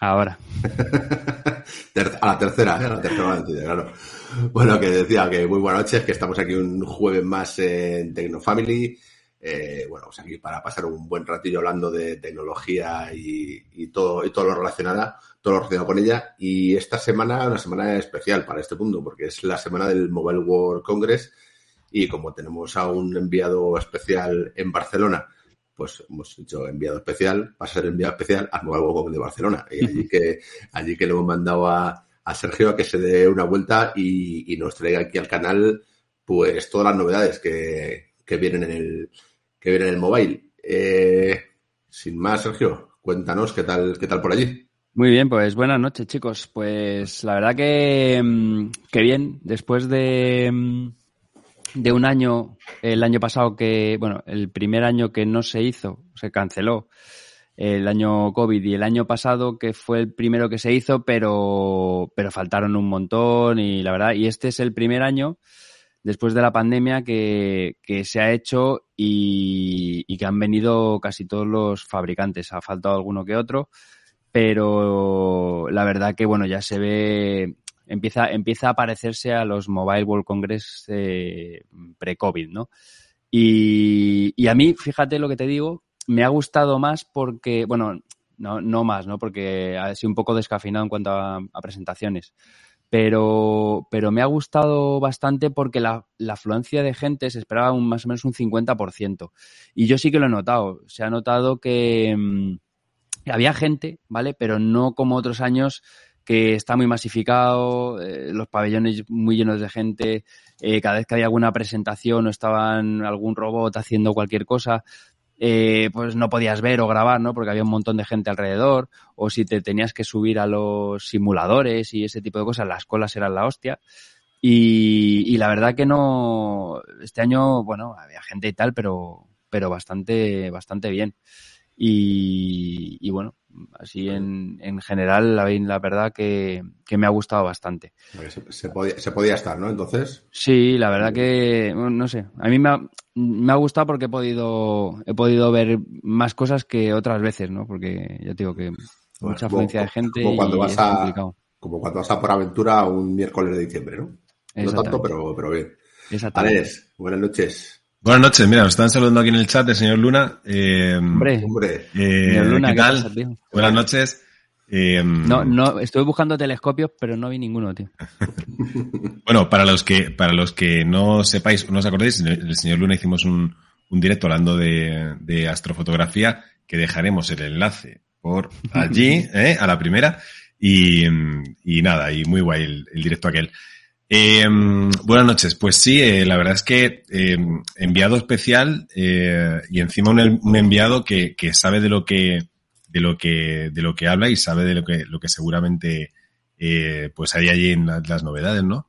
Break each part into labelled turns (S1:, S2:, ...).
S1: Ahora.
S2: a la tercera, a la tercera claro. Bueno, que decía que muy buenas noches, que estamos aquí un jueves más en Tecnofamily. Eh, bueno, pues aquí para pasar un buen ratillo hablando de tecnología y, todo, y todo lo relacionado, todo lo relacionado con ella. Y esta semana, una semana especial para este mundo, porque es la semana del Mobile World Congress. Y como tenemos a un enviado especial en Barcelona, pues hemos hecho enviado especial, va a ser enviado especial al Mobile World de Barcelona. Y allí que, allí que le hemos mandado a, a Sergio a que se dé una vuelta y, nos traiga aquí al canal pues todas las novedades que, vienen en el que vienen en el mobile. Eh, sin más, Sergio, cuéntanos qué tal, qué tal por allí.
S1: Muy bien, pues buenas noches, chicos. Pues la verdad que, mm, que bien, después de, mm, de un año, el año pasado que, bueno, el primer año que no se hizo, se canceló el año COVID y el año pasado que fue el primero que se hizo, pero, pero faltaron un montón y la verdad, y este es el primer año después de la pandemia que, que se ha hecho y, y, que han venido casi todos los fabricantes. Ha faltado alguno que otro, pero la verdad que bueno, ya se ve empieza, empieza a parecerse a los Mobile World Congress eh, pre-COVID, ¿no? Y, y, a mí, fíjate lo que te digo, me ha gustado más porque, bueno, no, no más, ¿no? Porque ha sido un poco descafinado en cuanto a, presentaciones. Pero, pero me ha gustado bastante porque la, la afluencia de gente se esperaba un, más o menos un 50%. Y yo sí que lo he notado. Se ha notado que mm, había gente, ¿vale? Pero no como otros años que está muy masificado, eh, los pabellones muy llenos de gente, eh, cada vez que había alguna presentación o estaban algún robot haciendo cualquier cosa, eh, pues no podías ver o grabar, ¿no? Porque había un montón de gente alrededor, o si te tenías que subir a los simuladores y ese tipo de cosas, las colas eran la hostia. Y, la verdad que no, este año, bueno, había gente y tal, pero, pero bastante, bastante bien. Y bueno, así en, en general, la, la verdad que, que, me ha gustado bastante.
S2: Se, se, podía, se, podía, estar, ¿no? Entonces.
S1: Sí, la verdad que, no sé, a mí me ha, me ha gustado porque he podido, he podido ver más cosas que otras veces, ¿no? Porque ya te digo que mucha afluencia de gente
S2: como cuando vas a, Como cuando vas a por aventura un miércoles de diciembre, ¿no? No tanto, pero, pero bien. Alex, buenas noches.
S3: Buenas noches, mira, nos están saludando aquí en el chat el señor Luna. Eh,
S1: hombre, hombre.
S3: Eh, Luna, ¿qué tal? Buenas noches.
S1: Eh, no, no, estuve buscando telescopios, pero no vi ninguno, tío.
S3: bueno, para los que, para los que no sepáis, no os acordéis, el señor Luna hicimos un, un directo hablando de, de, astrofotografía, que dejaremos el enlace por allí, ¿eh? a la primera. Y, y nada, y muy guay el, el directo aquel. Eh, buenas noches. Pues sí, eh, la verdad es que eh, enviado especial eh, y encima un, enviado que, que, sabe de lo que de lo que de lo que habla y sabe de lo que lo que seguramente eh, pues hay allí en las, novedades, ¿no?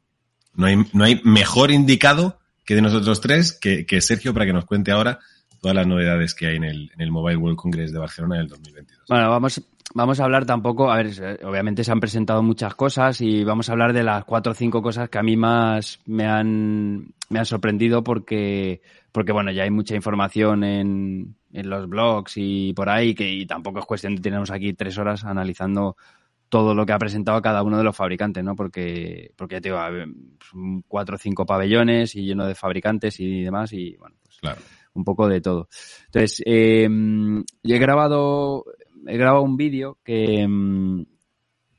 S3: No hay no hay mejor indicado que de nosotros tres que, que Sergio para que nos cuente ahora todas las novedades que hay en el, en el Mobile World Congress de Barcelona en el 2022.
S1: Bueno, vamos, vamos a hablar tampoco, a ver, obviamente se han presentado muchas cosas y vamos a hablar de las cuatro o cinco cosas que a mí más me han, me han sorprendido porque, porque bueno, ya hay mucha información en, en los blogs y por ahí que y tampoco es cuestión de tenernos aquí tres horas analizando todo lo que ha presentado cada uno de los fabricantes, ¿no? Porque, porque ya te digo, cuatro o cinco pabellones y lleno de fabricantes y demás y bueno, pues
S3: claro
S1: un poco de todo. Entonces, eh, he grabado, he grabado un vídeo que,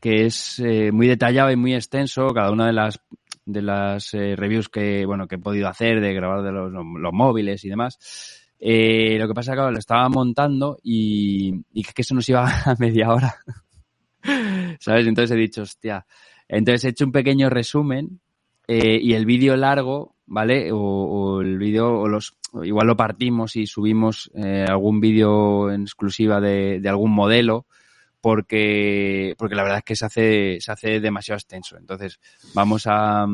S1: que es eh, muy detallado y muy extenso, cada una de las de las eh, reviews que bueno que he podido hacer de grabar de los, los móviles y demás. Eh, lo que pasa es que lo estaba montando y, y que eso nos iba a media hora. ¿Sabes? Entonces he dicho, hostia. Entonces he hecho un pequeño resumen eh, y el vídeo largo, ¿vale? O, o el vídeo, o los, igual lo partimos y subimos eh, algún vídeo en exclusiva de, de, algún modelo, porque, porque la verdad es que se hace, se hace demasiado extenso. Entonces, vamos a,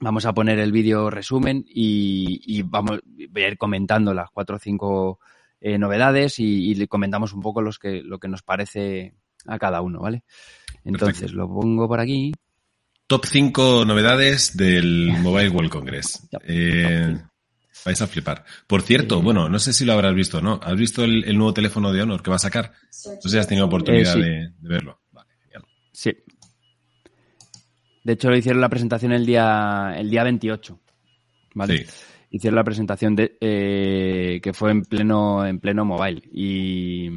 S1: vamos a poner el vídeo resumen y, y vamos voy a ir comentando las cuatro o cinco eh, novedades y, y, comentamos un poco los que, lo que nos parece a cada uno, ¿vale? Entonces, Perfecto. lo pongo por aquí.
S3: Top 5 novedades del Mobile World Congress. Eh, Vais a flipar. Por cierto, bueno, no sé si lo habrás visto, ¿no? ¿Has visto el, nuevo teléfono de Honor que va a sacar? No sé si has tenido oportunidad eh, de, verlo. Vale, genial.
S1: Sí. De hecho, lo hicieron la presentación el día, el día 28. ¿Vale? Sí hicieron la presentación de, eh, que fue en pleno, en pleno mobile. Y,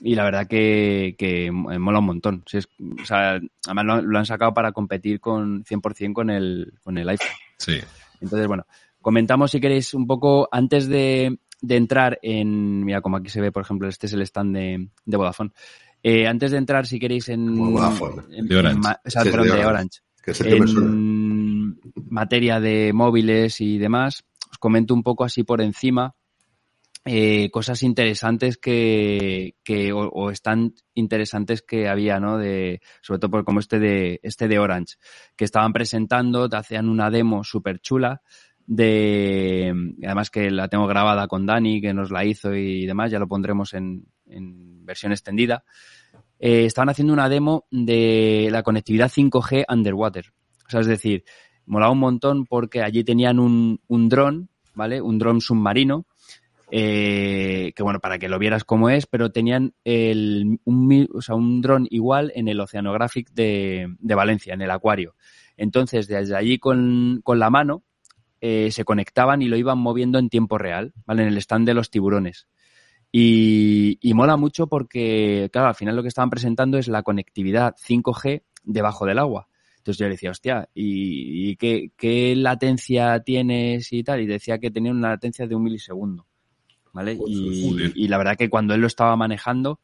S1: y la verdad que, que mola un montón. o sea, además lo, han sacado para competir con 100% con el, con el iPhone.
S3: Sí.
S1: Entonces, bueno, comentamos si queréis un poco antes de, de entrar en, mira, como aquí se ve, por ejemplo, este es el stand de, de Vodafone. Eh, antes de entrar, si queréis, en,
S2: Vodafone.
S3: de Orange.
S1: o sea, perdón, de Orange. en materia de móviles y demás, os comento un poco así por encima eh, cosas interesantes que, que o, están interesantes que había, ¿no? De, sobre todo por como este de, este de Orange, que estaban presentando, te hacían una demo súper chula de, además que la tengo grabada con Dani, que nos la hizo y demás, ya lo pondremos en, en versión extendida. Eh, estaban haciendo una demo de la conectividad 5G underwater. O sea, es decir, molaba un montón porque allí tenían un, un dron, ¿vale? Un dron submarino, eh, que bueno, para que lo vieras cómo es, pero tenían el, un, o sea, un dron igual en el Oceanographic de, de, Valencia, en el acuario. Entonces, desde allí con, con la mano, eh, se conectaban y lo iban moviendo en tiempo real, ¿vale? En el stand de los tiburones. Y, y mola mucho porque, claro, al final lo que estaban presentando es la conectividad 5G debajo del agua. Entonces yo le decía, hostia, ¿y, qué, latencia tienes y tal? Y decía que tenía una latencia de un milisegundo, ¿vale? Y, la verdad que cuando él lo estaba manejando,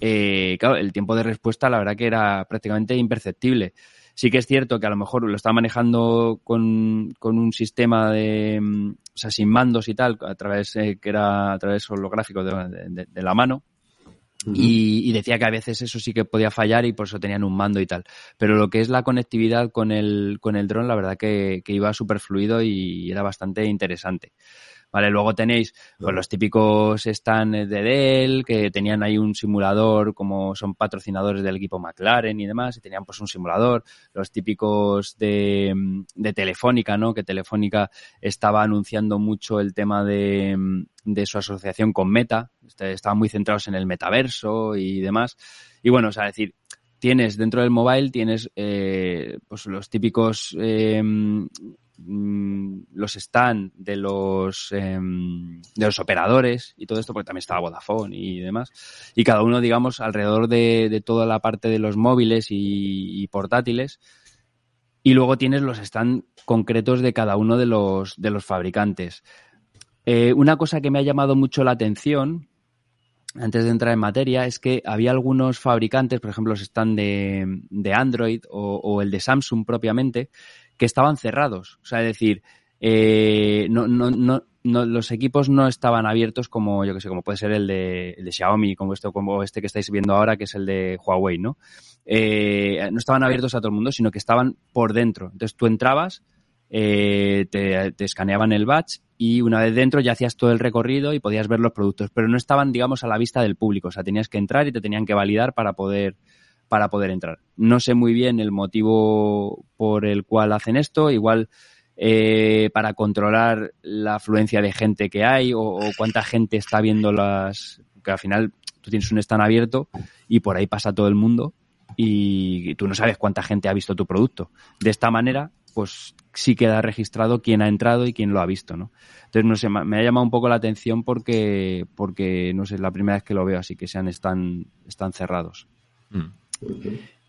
S1: eh, claro, el tiempo de respuesta la verdad que era prácticamente imperceptible. Sí que es cierto que a lo mejor lo estaba manejando con, un sistema de, mm, o sea, sin mandos y tal, a través, eh, que era a través holográfico de la mano, y, decía que a veces eso sí que podía fallar y por eso tenían un mando y tal. Pero lo que es la conectividad con el, con el dron, la verdad que, que iba súper fluido y era bastante interesante. Vale, luego tenéis pues, los típicos stands de Dell, que tenían ahí un simulador, como son patrocinadores del equipo McLaren y demás, y tenían pues un simulador. Los típicos de, de Telefónica, ¿no? Que Telefónica estaba anunciando mucho el tema de, de su asociación con Meta. Este, estaban muy centrados en el metaverso y demás. Y bueno, o sea, decir, tienes dentro del mobile, tienes eh, pues los típicos eh, Mm, los stand de los em, de los operadores y todo esto, porque también estaba Vodafone y demás, y cada uno, digamos, alrededor de, toda la parte de los móviles y, portátiles, y luego tienes los stand concretos de cada uno de los, de los fabricantes. Eh, una cosa que me ha llamado mucho la atención, antes de entrar en materia, es que había algunos fabricantes, por ejemplo, los stand de, de Android o el de Samsung propiamente, que estaban cerrados. O sea, es decir, eh, no, no, no, no, los equipos no estaban abiertos como, yo que sé, como puede ser el de, el de Xiaomi, como esto, como este que estáis viendo ahora, que es el de Huawei, ¿no? Eh, no estaban abiertos a todo el mundo, sino que estaban por dentro. Entonces tú entrabas, eh, te, te, escaneaban el batch y una vez dentro ya hacías todo el recorrido y podías ver los productos, pero no estaban, digamos, a la vista del público. O sea, tenías que entrar y te tenían que validar para poder, para poder entrar. No sé muy bien el motivo por el cual hacen esto, igual eh, para controlar la afluencia de gente que hay o, cuánta gente está viendo las... que al final tú tienes un stand abierto y por ahí pasa todo el mundo y tú no sabes cuánta gente ha visto tu producto. De esta manera, pues sí queda registrado quién ha entrado y quién lo ha visto, ¿no? Entonces, no sé, me ha llamado un poco la atención porque, porque no sé, es la primera vez que lo veo, así que sean están, están cerrados. Mm.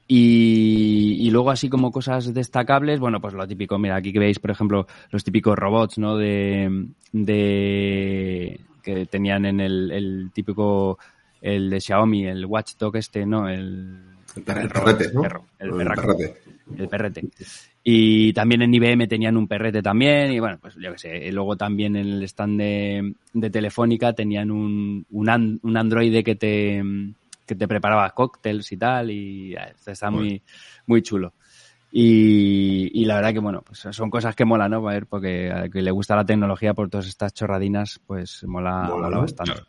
S1: Y, luego así como cosas destacables, bueno, pues lo típico, mira, aquí que veis, por ejemplo, los típicos robots, ¿no? De, de que tenían en el, típico, el de Xiaomi, el Watchdog este, ¿no? El,
S2: el, perrete, ¿no?
S1: el, perrete. El perrete. Y también en IBM tenían un perrete también, y bueno, pues yo qué sé. luego también en el stand de, de Telefónica tenían un, un, un androide que te que te preparaba cócteles y tal, y está muy, muy chulo. Y, la verdad que, bueno, pues son cosas que mola, ¿no? Ver, porque a que le gusta la tecnología por todas estas chorradinas, pues mola, mola, bastante.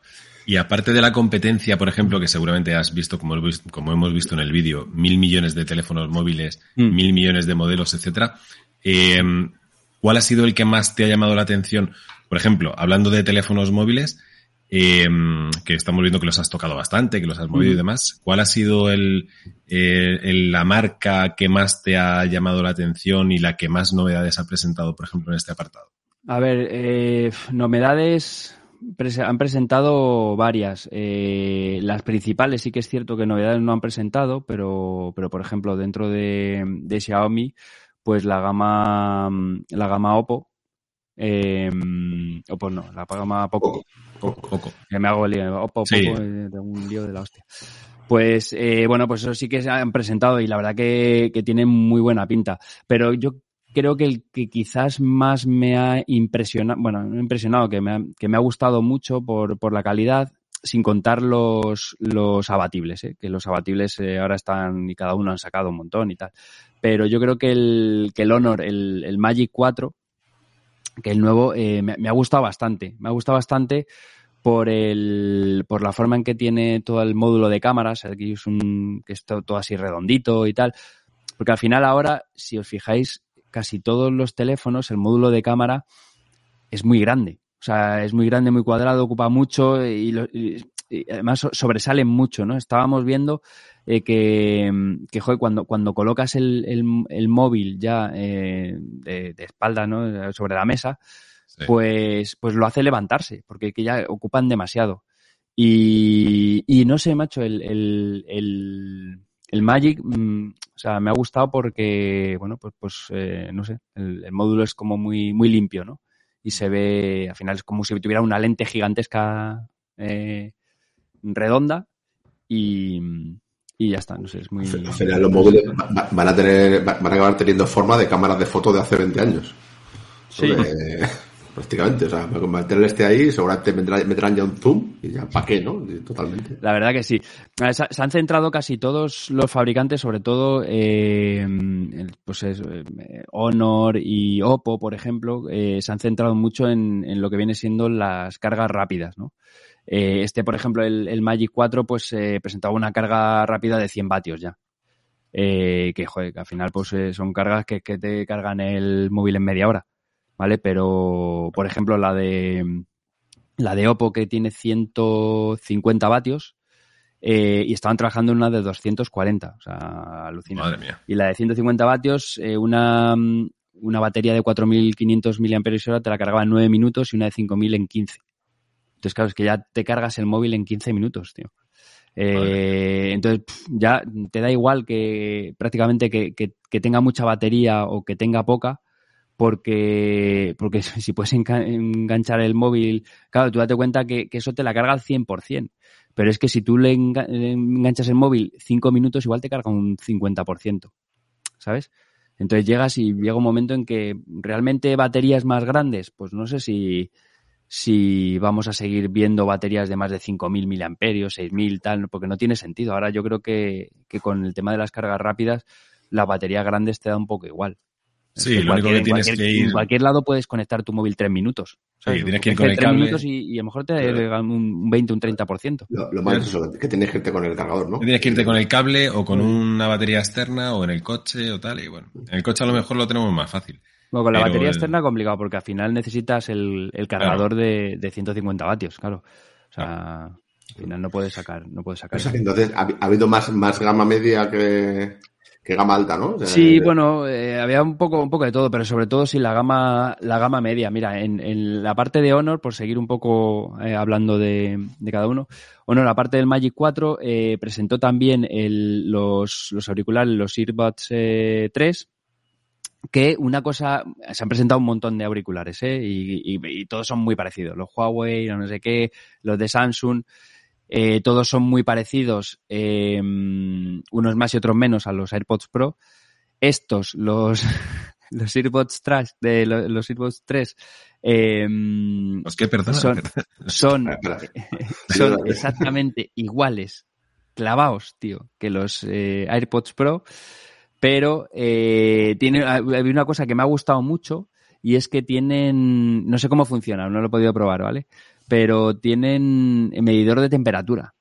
S3: Y aparte de la competencia, por ejemplo, que seguramente has visto, como, como hemos visto en el vídeo, mil millones de teléfonos móviles, mm. mil millones de modelos, etcétera, eh, ¿cuál ha sido el que más te ha llamado la atención Por ejemplo, hablando de teléfonos móviles, eh, que estamos viendo que los has tocado bastante, que los has movido y demás, ¿cuál ha sido el, el, la marca que más te ha llamado la atención y la que más novedades ha presentado, por ejemplo, en este apartado?
S1: A ver, eh, novedades han presentado varias. Eh, las principales sí que es cierto que novedades no han presentado, pero, pero por ejemplo, dentro de, de Xiaomi, pues la gama, la gama Oppo, eh, Oppo no, la gama Poco. Poco. Que me hago el lío. Oppo, Poco, eh, tengo un lío de la hostia. Pues eh, bueno, pues eso sí que se han presentado y la verdad que, que tiene muy buena pinta. Pero yo creo que el que quizás más me ha impresionado, bueno, no impresionado, que me ha, que me ha gustado mucho por, por la calidad, sin contar los, los abatibles, ¿eh? que los abatibles eh, ahora están y cada uno han sacado un montón y tal. Pero yo creo que el, que el Honor, el, el Magic 4, que el nuevo, eh, me, ha gustado bastante. Me ha gustado bastante por el, por la forma en que tiene todo el módulo de cámaras, aquí es un, que es todo, así redondito y tal. Porque al final ahora, si os fijáis, casi todos los teléfonos, el módulo de cámara es muy grande. O sea, es muy grande, muy cuadrado, ocupa mucho y, lo, y además sobresalen mucho, ¿no? Estábamos viendo eh, que, que joder, cuando, cuando colocas el, el, el móvil ya eh, de, de, espalda, ¿no? Sobre la mesa, sí. pues, pues lo hace levantarse, porque que ya ocupan demasiado. Y, y no sé, macho, el, el, el, Magic, mmm, o sea, me ha gustado porque, bueno, pues, pues eh, no sé, el, el, módulo es como muy, muy limpio, ¿no? Y se ve, al final es como si tuviera una lente gigantesca eh, redonda y, y ya está, no sé, es muy...
S2: Al final los móviles van a tener, van a acabar teniendo forma de cámaras de fotos de hace 20 años.
S1: Sí.
S2: Sobre, prácticamente. O sea, con mantener este ahí, seguramente meterán ya un zoom y ya, ¿para qué, no? Totalmente.
S1: La verdad que sí. Se han centrado casi todos los fabricantes, sobre todo, eh, pues es, eh, Honor y Oppo, por ejemplo, eh, se han centrado mucho en, en, lo que viene siendo las cargas rápidas, ¿no? Eh, este, por ejemplo, el, el Magic 4, pues eh, presentaba una carga rápida de 100 vatios ya. Eh, que, joder, que al final pues son cargas que, que te cargan el móvil en media hora. ¿vale? Pero, por ejemplo, la de la de Oppo que tiene 150 vatios eh, y estaban trabajando en una de 240, o sea, alucinante.
S3: Madre mía.
S1: Y la de 150 vatios, eh, una, una batería de 4.500 mAh te la cargaba en 9 minutos y una de 5.000 en 15. Entonces, claro, es que ya te cargas el móvil en 15 minutos, tío. Eh, entonces, ya te da igual que prácticamente que, que, que tenga mucha batería o que tenga poca, porque, porque si puedes enganchar el móvil, claro, tú date cuenta que, que eso te la carga al 100%, pero es que si tú le enganchas el móvil 5 minutos, igual te carga un 50%, ¿sabes? Entonces llegas y llega un momento en que realmente baterías más grandes, pues no sé si, si vamos a seguir viendo baterías de más de 5.000 miliamperios, 6.000, tal, porque no tiene sentido. Ahora yo creo que, que con el tema de las cargas rápidas, las baterías grandes te da un poco igual.
S3: Sí, lo único que tienes
S1: cualquier,
S3: que ir...
S1: En cualquier lado puedes conectar tu móvil tres minutos.
S3: Sí, tienes que ir con el
S1: tres
S3: cable.
S1: minutos y, y, a lo mejor te da un 20, un 30%.
S2: Lo, lo más es eso, que tienes que irte con el cargador, ¿no?
S3: Tienes que irte con el cable o con una batería externa o en el coche o tal. Y bueno, en el coche a lo mejor lo tenemos más fácil.
S1: Bueno, con la Pero batería el... externa complicado porque al final necesitas el, el cargador claro. de, de 150 vatios, claro. O sea, claro. al final no puedes sacar, no puedes sacar.
S2: Entonces, ¿ha, ha habido más, más gama media que, que gama alta, ¿no?
S1: Sí, de... bueno, eh, había un poco, un poco de todo, pero sobre todo sí la gama, la gama media. Mira, en, en la parte de Honor, por seguir un poco eh, hablando de, de, cada uno, Honor, la parte del Magic 4, eh, presentó también el, los, los auriculares, los Earbuds 3, que una cosa, se han presentado un montón de auriculares, ¿eh? Y, y, y todos son muy parecidos. Los Huawei, no sé qué, los de Samsung. Eh, todos son muy parecidos, eh, unos más y otros menos a los AirPods Pro. Estos, los, los AirPods 3, de los, los AirPods 3, eh,
S3: ¿Los que, perdona,
S1: son,
S3: perdona.
S1: son, son exactamente iguales, clavados, tío, que los eh, AirPods Pro, pero eh, tiene, hay una cosa que me ha gustado mucho y es que tienen, no sé cómo funciona, no lo he podido probar, ¿vale? pero tienen medidor de temperatura.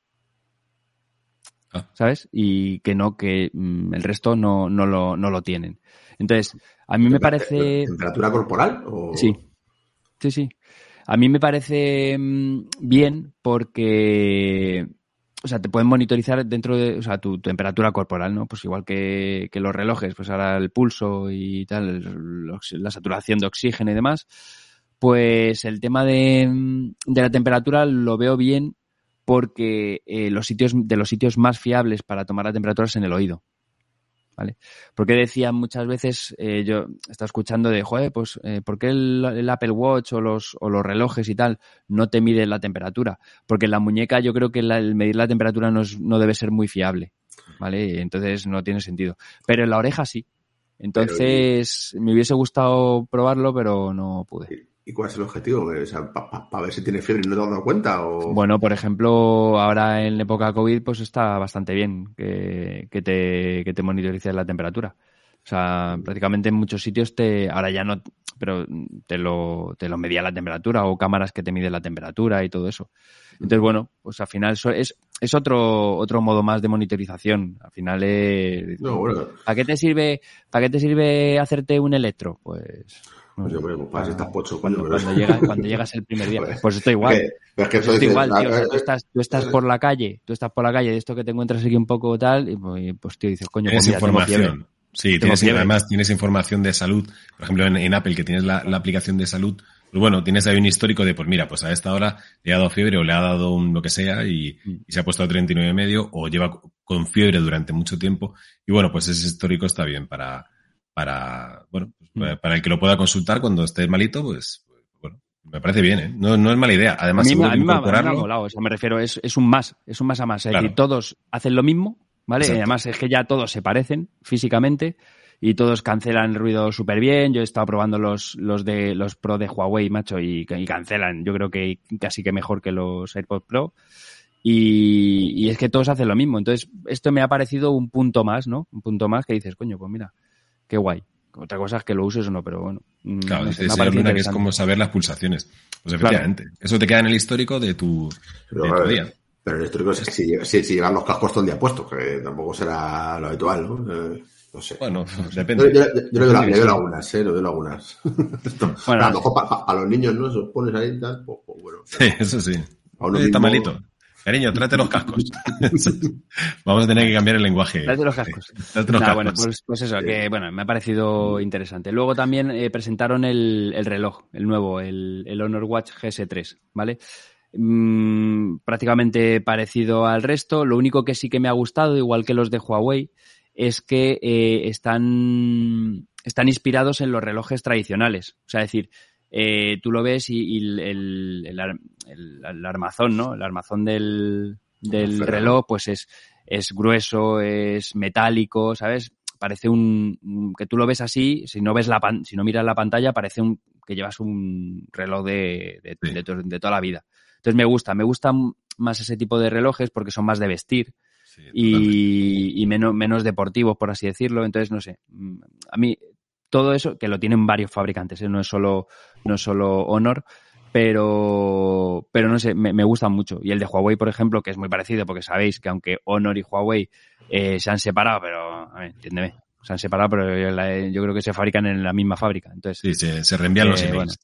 S1: Ah. ¿Sabes? Y que no, que mm, el resto no, no, lo, no lo tienen. Entonces, a mí me parece.
S2: ¿Temperatura corporal? O...
S1: Sí. Sí, sí. A mí me parece mm, bien porque o sea, te pueden monitorizar dentro de, o sea, tu, temperatura corporal, ¿no? Pues igual que, que, los relojes, pues ahora el pulso y tal, la saturación de oxígeno y demás, pues el tema de, de la temperatura lo veo bien porque eh, los sitios, de los sitios más fiables para tomar la temperatura es en el oído. ¿Vale? Porque decían muchas veces, eh, yo estaba escuchando de, joder, pues, eh, ¿por qué el, Apple Watch o los, o los relojes y tal no te miden la temperatura? Porque en la muñeca yo creo que el medir la temperatura no, no debe ser muy fiable, ¿vale? Entonces no tiene sentido. Pero en la oreja sí. Entonces me hubiese gustado probarlo, pero no pude.
S2: ¿Y cuál es el objetivo? O sea, ¿Para ver si tiene fiebre y no te has dado cuenta? O...
S1: Bueno, por ejemplo, ahora en la época COVID, pues está bastante bien que, que te, que te monitorices la temperatura. O sea, prácticamente en muchos sitios te, ahora ya no, pero te lo, te lo medía la temperatura o cámaras que te miden la temperatura y todo eso. Entonces, bueno, pues al final eso es, es otro, otro modo más de monitorización. Al final es, ¿para qué te sirve, para qué te sirve hacerte un electro? Pues,
S2: pues yo, para si estás pocho, cuando,
S1: cuando, llegas el primer día. Pues esto igual. Es que, esto igual, tío. tú, estás, tú estás por la calle, tú estás por la calle de esto que te encuentras aquí un poco tal, y pues, pues tío, dices, coño,
S3: tienes pues información. Sí, tienes, además tienes información de salud. Por ejemplo, en, Apple, que tienes la, aplicación de salud, pues bueno, tienes ahí un histórico de, pues mira, pues a esta hora le ha dado fiebre o le ha dado un lo que sea y, mm. y se ha puesto a 39 y medio o lleva con fiebre durante mucho tiempo. Y bueno, pues ese histórico está bien para, para, bueno, pues, mm. para el que lo pueda consultar cuando esté malito, pues, bueno, me parece bien, ¿eh? No, no es mala idea. Además,
S1: a mí, a mí me ha molado, me refiero, es, es un más, es un más a más. Es decir, todos hacen lo mismo, ¿vale? Y además es que ya todos se parecen físicamente y todos cancelan el ruido súper bien. Yo he estado probando los, los de los Pro de Huawei, macho, y, y, cancelan. Yo creo que casi que mejor que los AirPods Pro. Y, y, es que todos hacen lo mismo. Entonces, esto me ha parecido un punto más, ¿no? Un punto más que dices, coño, pues mira, qué guay. Otra cosa es que lo uses o no, pero bueno.
S3: Mm, claro, no sé, Luna que es como saber las pulsaciones. Pues efectivamente. Eso te queda en el histórico de tu,
S2: pero, día. Pero el histórico es si, si, si, llegan los cascos todo el día puestos, que tampoco será lo habitual, ¿no? Eh, no sé.
S3: Bueno, depende.
S2: Yo, yo, le, doy, lagunas, ¿eh? Le doy lagunas. bueno, a lo mejor para, los niños, ¿no? Si los pones ahí y tal, pues, pues bueno.
S3: Sí, eso sí. Está malito. Cariño, tráete los cascos. Vamos a tener que cambiar el lenguaje.
S1: Tráete los cascos. Tráete los cascos. Bueno, pues, pues, eso, que bueno, me ha parecido interesante. Luego también eh, presentaron el, el, reloj, el nuevo, el, el Honor Watch GS3, ¿vale? Mm, prácticamente parecido al resto. Lo único que sí que me ha gustado, igual que los de Huawei, es que eh, están, están inspirados en los relojes tradicionales. O sea, es decir, eh, tú lo ves y, el, el, el, armazón, ¿no? El armazón del, del reloj, pues es, es grueso, es metálico, ¿sabes? Parece un, que tú lo ves así, si no ves la si no miras la pantalla, parece un, que llevas un reloj de, de, de, toda la vida. Entonces me gusta, me gustan más ese tipo de relojes porque son más de vestir. y, y menos, menos deportivos, por así decirlo. Entonces, no sé. A mí, todo eso, que lo tienen varios fabricantes, ¿eh? no es solo, no es solo Honor, pero, pero no sé, me, me gustan mucho. Y el de Huawei, por ejemplo, que es muy parecido, porque sabéis que aunque Honor y Huawei eh, se han separado, pero, a ver, entiéndeme, se han separado, pero yo, creo que se fabrican en la misma fábrica. Entonces,
S3: sí, se, se reenvían los eh, emails.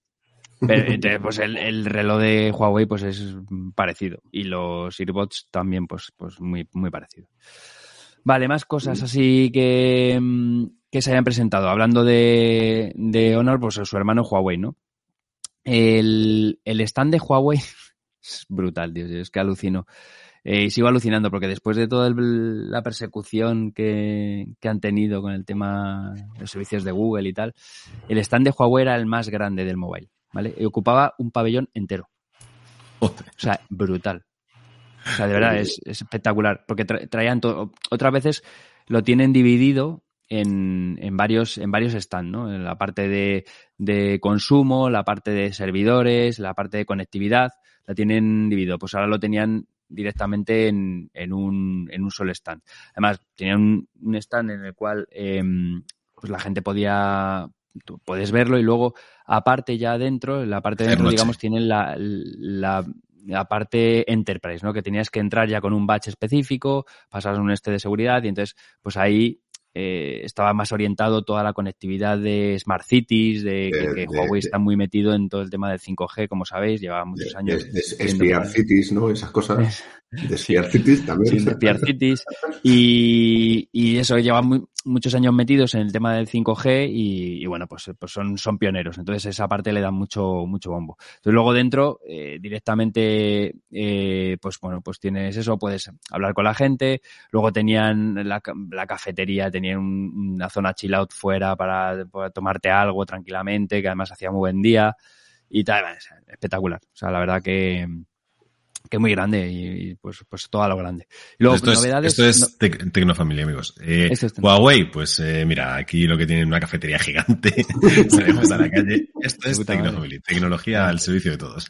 S1: pero, pues el, el, reloj de Huawei pues es parecido y los earbuds también pues, pues muy, muy parecido. Vale, más cosas así que, mm, que se hayan presentado. Hablando de, de Honor, pues su hermano Huawei, ¿no? El, el stand de Huawei es brutal, Dios, es que alucino. Eh, y sigo alucinando porque después de toda la persecución que, que, han tenido con el tema de los servicios de Google y tal, el stand de Huawei era el más grande del mobile, ¿vale? Y ocupaba un pabellón entero. O sea, brutal. O sea, de verdad, es, es espectacular. Porque traían todo. Otras veces lo tienen dividido en, en, varios, en varios stands, ¿no? En la parte de, de, consumo, la parte de servidores, la parte de conectividad, la tienen dividido. Pues ahora lo tenían directamente en, en, un, en un solo stand. Además, tenían un, stand en el cual eh, pues la gente podía, tú puedes verlo y luego, aparte ya adentro, en la parte de dentro, digamos, tienen la, la, la parte enterprise, ¿no? Que tenías que entrar ya con un batch específico, pasar un este de seguridad y entonces, pues ahí eh, estaba más orientado toda la conectividad de Smart Cities, de, que, Huawei está muy metido en todo el tema del 5G, como sabéis, lleva muchos años.
S2: Smart Cities, ¿no? Esas cosas. De Smart Cities también.
S1: Sí, Cities. Y, y eso, lleva muchos años metidos en el tema del 5G y, bueno, pues, pues son, son pioneros. Entonces esa parte le da mucho, mucho bombo. Entonces luego dentro, eh, directamente, eh, pues bueno, pues tienes eso, puedes hablar con la gente. Luego tenían la, la cafetería, tenían una zona chill out fuera para, tomarte algo tranquilamente, que además hacía muy buen día y tal, espectacular. O sea, la verdad que, que muy grande y, pues, pues todo a lo grande.
S3: Luego, esto novedades, es, esto es Tecnofamilia, amigos. Eh, Huawei, pues eh, mira, aquí lo que tienen una cafetería gigante, salimos a la calle. Esto es Tecnofamilia, tecnología al servicio de todos.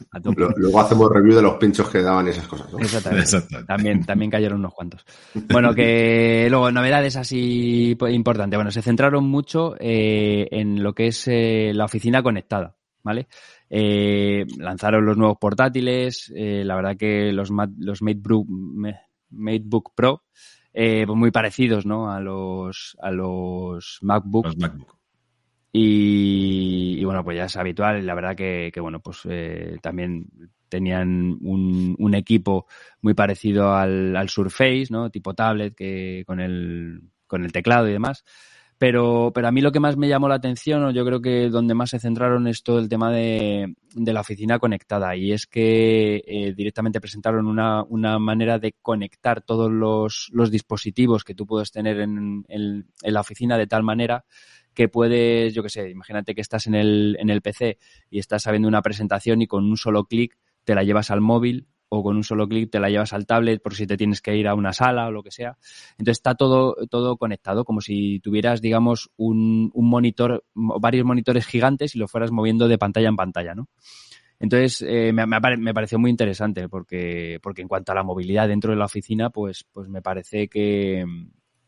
S2: Luego hacemos review de los pinchos que daban esas cosas.
S1: Exactamente. También, también cayeron unos cuantos. Bueno, que luego novedades así importantes. Bueno, se centraron mucho eh, en lo que es eh, la oficina conectada, ¿vale? Eh, lanzaron los nuevos portátiles, eh, la verdad que los, los MateBook, MateBook Pro, eh, pues muy parecidos ¿no? a los, a los MacBook. Y, bueno, pues ya es habitual, la verdad que, bueno, pues también tenían un, un, equipo muy parecido al, al Surface, ¿no? Tipo tablet que con el, con el teclado y demás. Pero, pero a mí lo que más me llamó la atención, o yo creo que donde más se centraron es todo el tema de, de la oficina conectada. Y es que eh, directamente presentaron una, una, manera de conectar todos los, los dispositivos que tú puedes tener en, en, en la oficina de tal manera que puedes, yo qué sé, imagínate que estás en el, en el PC y estás haciendo una presentación y con un solo clic te la llevas al móvil o con un solo clic te la llevas al tablet por si te tienes que ir a una sala o lo que sea. Entonces está todo, todo conectado, como si tuvieras, digamos, un, un monitor, varios monitores gigantes y lo fueras moviendo de pantalla en pantalla, ¿no? Entonces, eh, me, me, pareció muy interesante porque, porque en cuanto a la movilidad dentro de la oficina, pues, pues me parece que,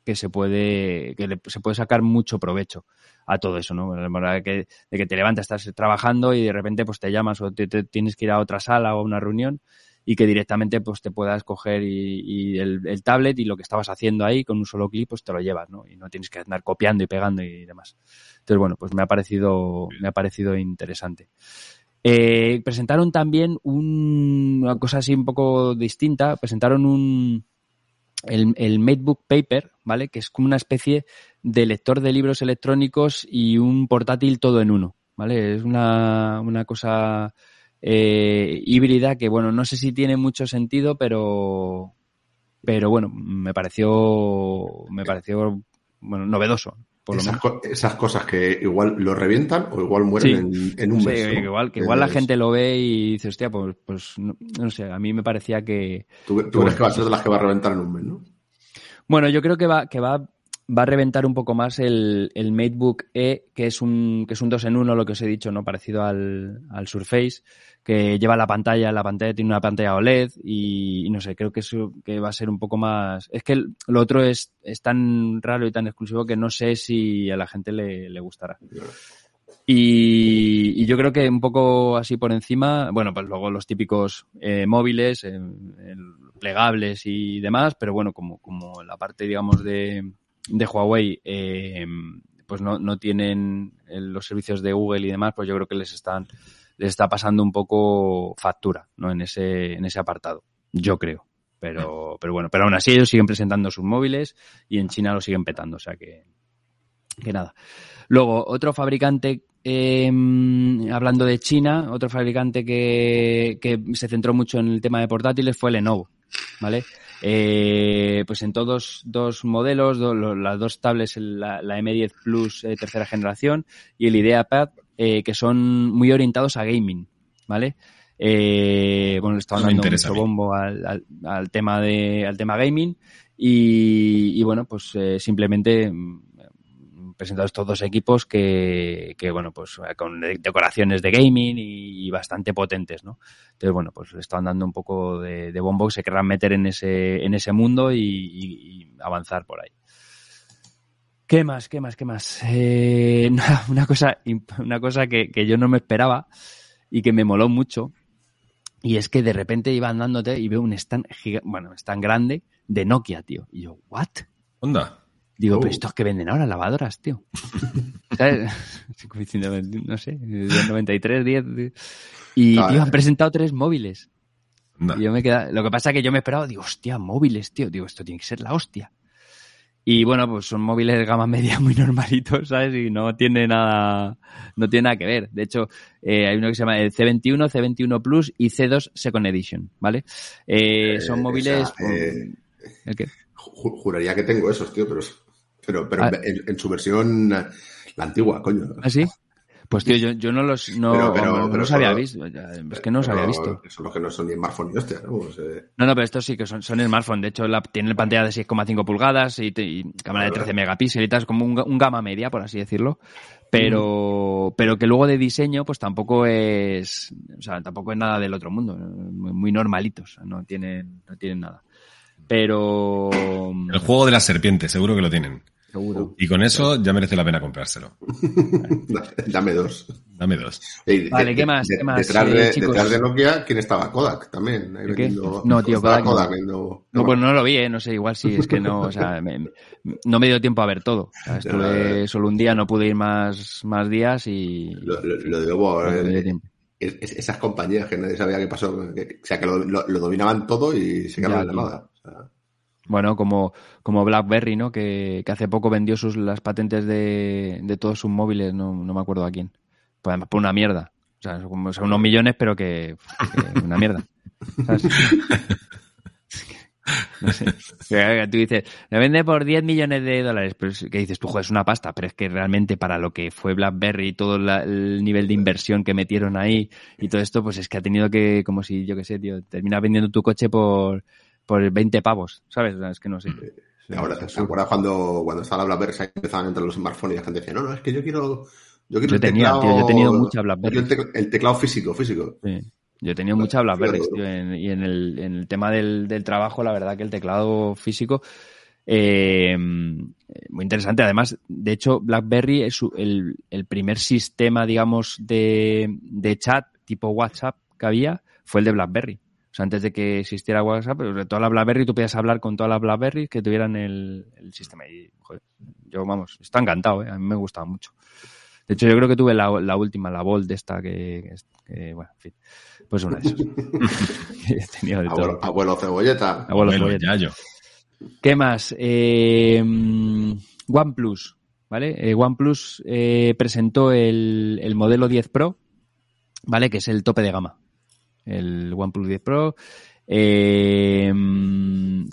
S1: que se puede, que se puede sacar mucho provecho a todo eso, ¿no? De que, de que te levantas, estás trabajando y de repente pues te llamas o te, tienes que ir a otra sala o a una reunión y que directamente pues te puedas coger y, el, tablet y lo que estabas haciendo ahí con un solo clic pues te lo llevas, ¿no? Y no tienes que andar copiando y pegando y demás. Entonces, bueno, pues me ha parecido, me ha parecido interesante. Eh, presentaron también una cosa así un poco distinta, presentaron un, el, el MateBook Paper, ¿vale? Que es como una especie de lector de libros electrónicos y un portátil todo en uno, ¿vale? Es una, una cosa eh, híbrida que, bueno, no sé si tiene mucho sentido, pero, pero bueno, me pareció, me pareció, bueno, novedoso. Por
S2: esas, esas, cosas que igual lo revientan o igual mueren en, un mes.
S1: igual, que igual la gente lo ve y dice, hostia, pues, pues no, sé, a mí me parecía que...
S2: ¿Tú, crees que va a ser de las que va a reventar en un mes, no?
S1: Bueno, yo creo que va, que va va a reventar un poco más el, el MateBook E, que es un que es un 2 en 1, lo que os he dicho, no parecido al, al Surface, que lleva la pantalla, la pantalla tiene una pantalla OLED y, no sé, creo que eso que va a ser un poco más... Es que lo otro es, es tan raro y tan exclusivo que no sé si a la gente le, le gustará. Y, yo creo que un poco así por encima, bueno, pues luego los típicos eh, móviles, eh, plegables y demás, pero bueno, como, como la parte, digamos, de, de Huawei, eh, pues no, no tienen los servicios de Google y demás, pues yo creo que les están les está pasando un poco factura, ¿no? En ese, en ese apartado. Yo creo. Pero, pero bueno, pero aún así ellos siguen presentando sus móviles y en China lo siguen petando, o sea que, que nada. Luego, otro fabricante, eh, hablando de China, otro fabricante que, que se centró mucho en el tema de portátiles fue Lenovo, ¿vale? Eh, pues en todos dos modelos, las dos tablets, la, M10 Plus eh, tercera generación y el IdeaPad, eh, que son muy orientados a gaming, ¿vale? Eh, bueno, le estaban dando mucho bombo al, al, tema de, al tema gaming y, y bueno, pues simplemente presentado estos dos equipos que, que, bueno, pues con decoraciones de gaming y, bastante potentes, ¿no? Entonces, bueno, pues le están dando un poco de, de bombo, se querrán meter en ese, en ese mundo y, y, avanzar por ahí. ¿Qué más? ¿Qué más? ¿Qué más? Eh, una cosa, una cosa que, que yo no me esperaba y que me moló mucho. Y es que de repente iba andándote y veo un stand, bueno, stand grande de Nokia, tío. Y yo, ¿what?
S3: Onda.
S1: Digo,
S2: Oh.
S1: pero estos que venden ahora, lavadoras, tío. ¿Sabes? no sé, del 93, 10. Y,
S2: Claro.
S1: tío, han presentado tres móviles.
S3: No.
S1: Y yo me queda... Lo que pasa es que yo me esperaba, digo, hostia, móviles, tío. Digo, esto tiene que ser la hostia. Y bueno, pues son móviles de gama media muy normalitos, ¿sabes? Y no tiene nada, no tiene nada que ver. De hecho, eh, hay uno que se llama el C21, C21 Plus y C2 Second Edition, ¿vale? Eh, son
S2: Eh,
S1: móviles...
S2: eh,
S1: ¿El qué?
S2: Ju- Juraría que tengo esos, tío, pero, pero, pero
S1: Ah.
S2: en, en su versión, eh, la antigua, coño.
S1: ¿Ah, sí? Pues tío, yo, yo no los, no,
S2: Pero- pero-
S1: no
S2: pero
S1: los había visto. Es que no los había visto.
S2: Son los que no son ni smartphone ni hostia, ¿no? Pues, eh,
S1: No, no, pero estos sí que son, son smartphone. De hecho, la, tienen pantalla de 6,5 pulgadas y, cámara de 13 megapíxeles y tal. Es como un, un gama media, por así decirlo. Pero, pero que luego de diseño, pues tampoco es, o sea, tampoco es nada del otro mundo. Muy, muy normalitos. No tienen, no tienen nada. Pero,
S3: El juego de las serpientes, seguro que lo tienen.
S1: Seguro.
S3: Y con eso ya merece la pena comprárselo.
S2: Dame dos.
S3: Dame dos.
S1: Vale, ¿qué más? ¿Qué más,
S2: Detrás,
S1: eh,
S2: de,
S1: chicos?
S2: detrás de Nokia, ¿quién estaba? Kodak también. ahí
S1: ¿El qué?
S2: vendiendo-
S1: No, tío,
S2: estaba
S1: Kodak no.
S2: vendiendo-
S1: No, pues no lo vi, ¿eh? no sé, igual sí, es que no, o sea, me- no me dio tiempo a ver todo. O sea, estuve solo un día, no pude ir más, más días y
S2: Lo, lo, lo de nuevo,
S1: no me dio
S2: eh,
S1: tiempo.
S2: es- es- esas compañías que nadie sabía qué pasó, que- o sea, que lo, lo- lo dominaban todo y se quedaron
S1: Ya,
S2: en la nada. O sea,
S1: Bueno, como, como BlackBerry, ¿no? Que, que hace poco vendió sus, las patentes de, de todos sus móviles, no, no me acuerdo a quién. Pues además por una mierda. O sea, son unos millones, pero que, una mierda. ¿Sabes? No sé. Que Tú dices, me vende por 10 millones de dólares, pero es que dices tú, joder, es una pasta, pero es que realmente para lo que fue BlackBerry y todo la- el nivel de inversión que metieron ahí y todo esto, pues es que ha tenido que, como si, yo qué sé, tío, terminas vendiendo tu coche por, por 20 pavos, ¿sabes? O sea, es que no sé.
S2: ahora,
S1: Es
S2: ¿te
S1: absurdo.
S2: acuerdas cuando, cuando estaba la BlackBerry se empezaban a entrar los smartphones y la gente decía, no, no, es que yo quiero, yo quiero
S1: Yo
S2: el
S1: tenía,
S2: teclado,
S1: tío, yo he tenido mucha BlackBerry.
S2: el, tec- el teclado físico, físico.
S1: Sí. Yo he tenido muchas BlackBerry,
S2: Claro.
S1: tío, en- y en el, en el tema del, del trabajo, la verdad que el teclado físico, eh, muy interesante. Además, de hecho, BlackBerry es su- el, el primer sistema, digamos, de, de chat tipo WhatsApp que había, fue el de BlackBerry. Sea, antes de que existiera WhatsApp, pero de todas las BlackBerry, tú podías hablar con todas las BlackBerry que tuvieran el, el sistema. Y, joder, yo, vamos, está encantado, ¿eh? a mí me gustaba mucho. De hecho, yo creo que tuve la, la última, la Bolt esta, que, que, bueno, en fin, pues una de esas. He tenido de todo.
S2: Abuelo, abuelo cebolleta.
S1: Abuelo cebolleta.
S3: Yayo.
S1: ¿Qué más? Eh, OnePlus, ¿vale? Eh, OnePlus eh, presentó el, el modelo 10 Pro, ¿vale? Que es el tope de gama. El OnePlus 10 Pro. eh,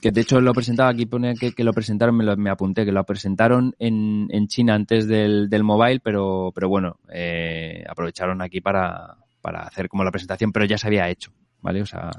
S1: que de hecho lo presentaba aquí, pone que, que lo presentaron, me, lo- me apunté, que lo presentaron en, en China antes del, del mobile, pero, pero bueno, eh, aprovecharon aquí para, para hacer como la presentación, pero ya se había hecho, ¿vale? O sea,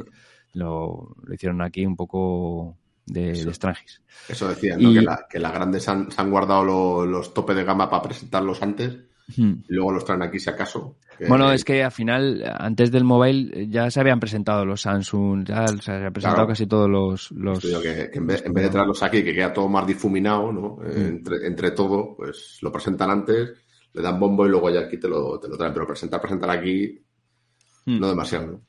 S1: lo, lo hicieron aquí un poco de, de extranjis.
S2: Eso decían, ¿no?
S1: Y-
S2: Que, la- que las grandes han- se han guardado lo- los topes de gama para presentarlos antes
S1: Hmm.
S2: luego los traen aquí si acaso. Que-
S1: Bueno, es que al final, antes del mobile, eh, ya se habían presentado los Samsung, ya se habían presentado
S2: Claro.
S1: casi todos los... los
S2: que, en, vez, en vez de traerlos aquí, que queda todo más difuminado, ¿no? Eh,
S1: Mm.
S2: entre, entre todo, pues lo presentan antes, le dan bombo y luego ya aquí te lo, te lo traen. Pero presentar, presentar aquí,
S1: Hmm.
S2: no demasiado, ¿no?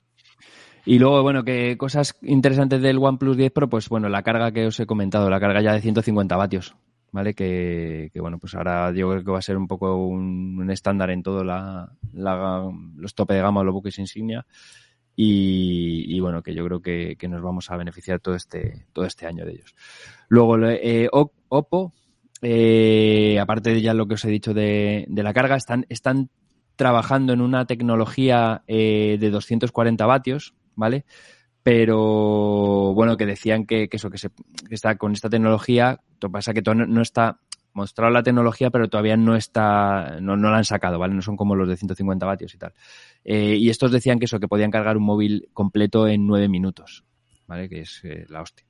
S1: Y luego, bueno, que cosas interesantes del OnePlus 10 Pro, pues bueno, la carga que os he comentado, la carga ya de 150 vatios, ¿vale? Que, que bueno, pues ahora yo creo que va a ser un poco un, estándar en todo la, la- los tope de gama, los buques insignia. Y, y bueno, que yo creo que, que nos vamos a beneficiar todo este, todo este año de ellos. Luego, eh, Oppo, eh, aparte de ya lo que os he dicho de, de la carga, están, están trabajando en una tecnología eh, de 240 vatios, ¿vale? Pero bueno, que decían que, que eso, que, se, que está con esta tecnología, lo que pasa es que todavía no, no está mostrado la tecnología, pero todavía no está, no, no la han sacado, ¿vale? No son como los de 150 vatios y tal. Eh, y estos decían que eso, que podían cargar un móvil completo en 9 minutos, ¿vale? Que es eh, la hostia.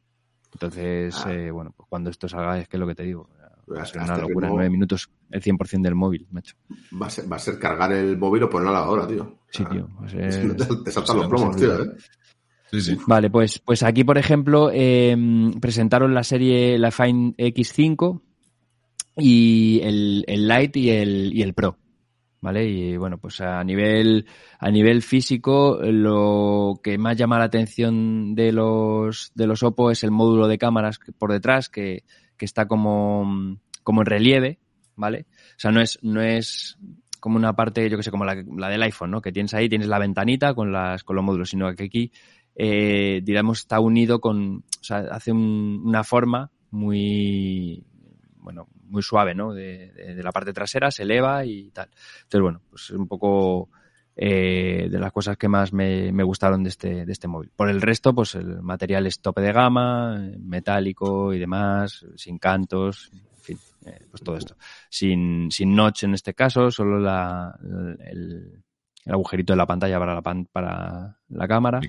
S1: Entonces,
S2: Ah.
S1: eh, bueno, pues cuando esto salga es que es lo que te digo. Va a ser una locura, 9 minutos, el 100% del móvil, macho.
S2: Va a, ser, va a ser cargar el móvil o ponerlo a la hora, tío.
S1: Sí,
S2: sea,
S1: tío. ser-
S2: Te, saltan los plomos, tío. ¿eh?
S1: Vale, pues, pues aquí, por ejemplo, eh, presentaron la serie, la Fine X5 y el, el Lite y el, y el Pro. ¿Vale? Y bueno, pues a nivel, a nivel físico, lo que más llama la atención de los, de los Oppo es el módulo de cámaras por detrás, que, que está como, como en relieve, ¿vale? O sea, no es, no es como una parte, yo que sé, como la, del iPhone, ¿no? Que tienes ahí, tienes la ventanita con, las, con los módulos, sino que aquí, eh, digamos, está unido con, o sea, hace una forma muy, bueno, muy suave, ¿no? De, la parte trasera, se eleva y tal. Entonces, bueno, pues es un poco eh, de las cosas que más me, gustaron de este, de este móvil. Por el resto, pues el material es tope de gama, metálico y demás, sin cantos, en fin, eh, pues todo esto. Sin, sin notch en este caso, solo la, el, agujerito de la pantalla para la, pan, para la cámara.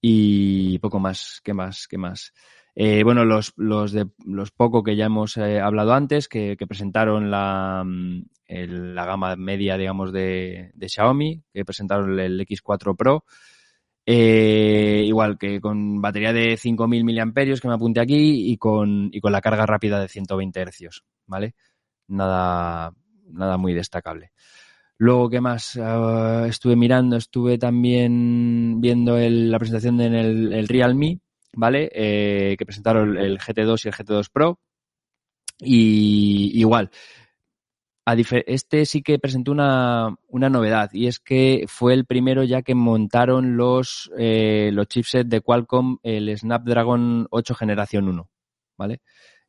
S1: Y poco más, ¿qué más? ¿Qué más? Eh, bueno, los, los, de, los poco que ya hemos eh, hablado antes, que, presentaron la, mm, la gama media, digamos, de, de, Xiaomi, que presentaron el X4 Pro. Eh, igual que con batería de 5.000 miliamperios que me apunte aquí y con, y con la carga rápida de 120 hercios, ¿vale? Nada, nada muy destacable. Luego, ¿qué más? Uh, estuve mirando, estuve también viendo la presentación en el, el Realme, ¿vale? Eh, que presentaron el GT2 y el GT2 Pro. Y igual, este sí que presentó una, una, novedad y es que fue el primero ya que montaron los, eh, los chipsets de Qualcomm, el Snapdragon 8 generación 1, ¿vale?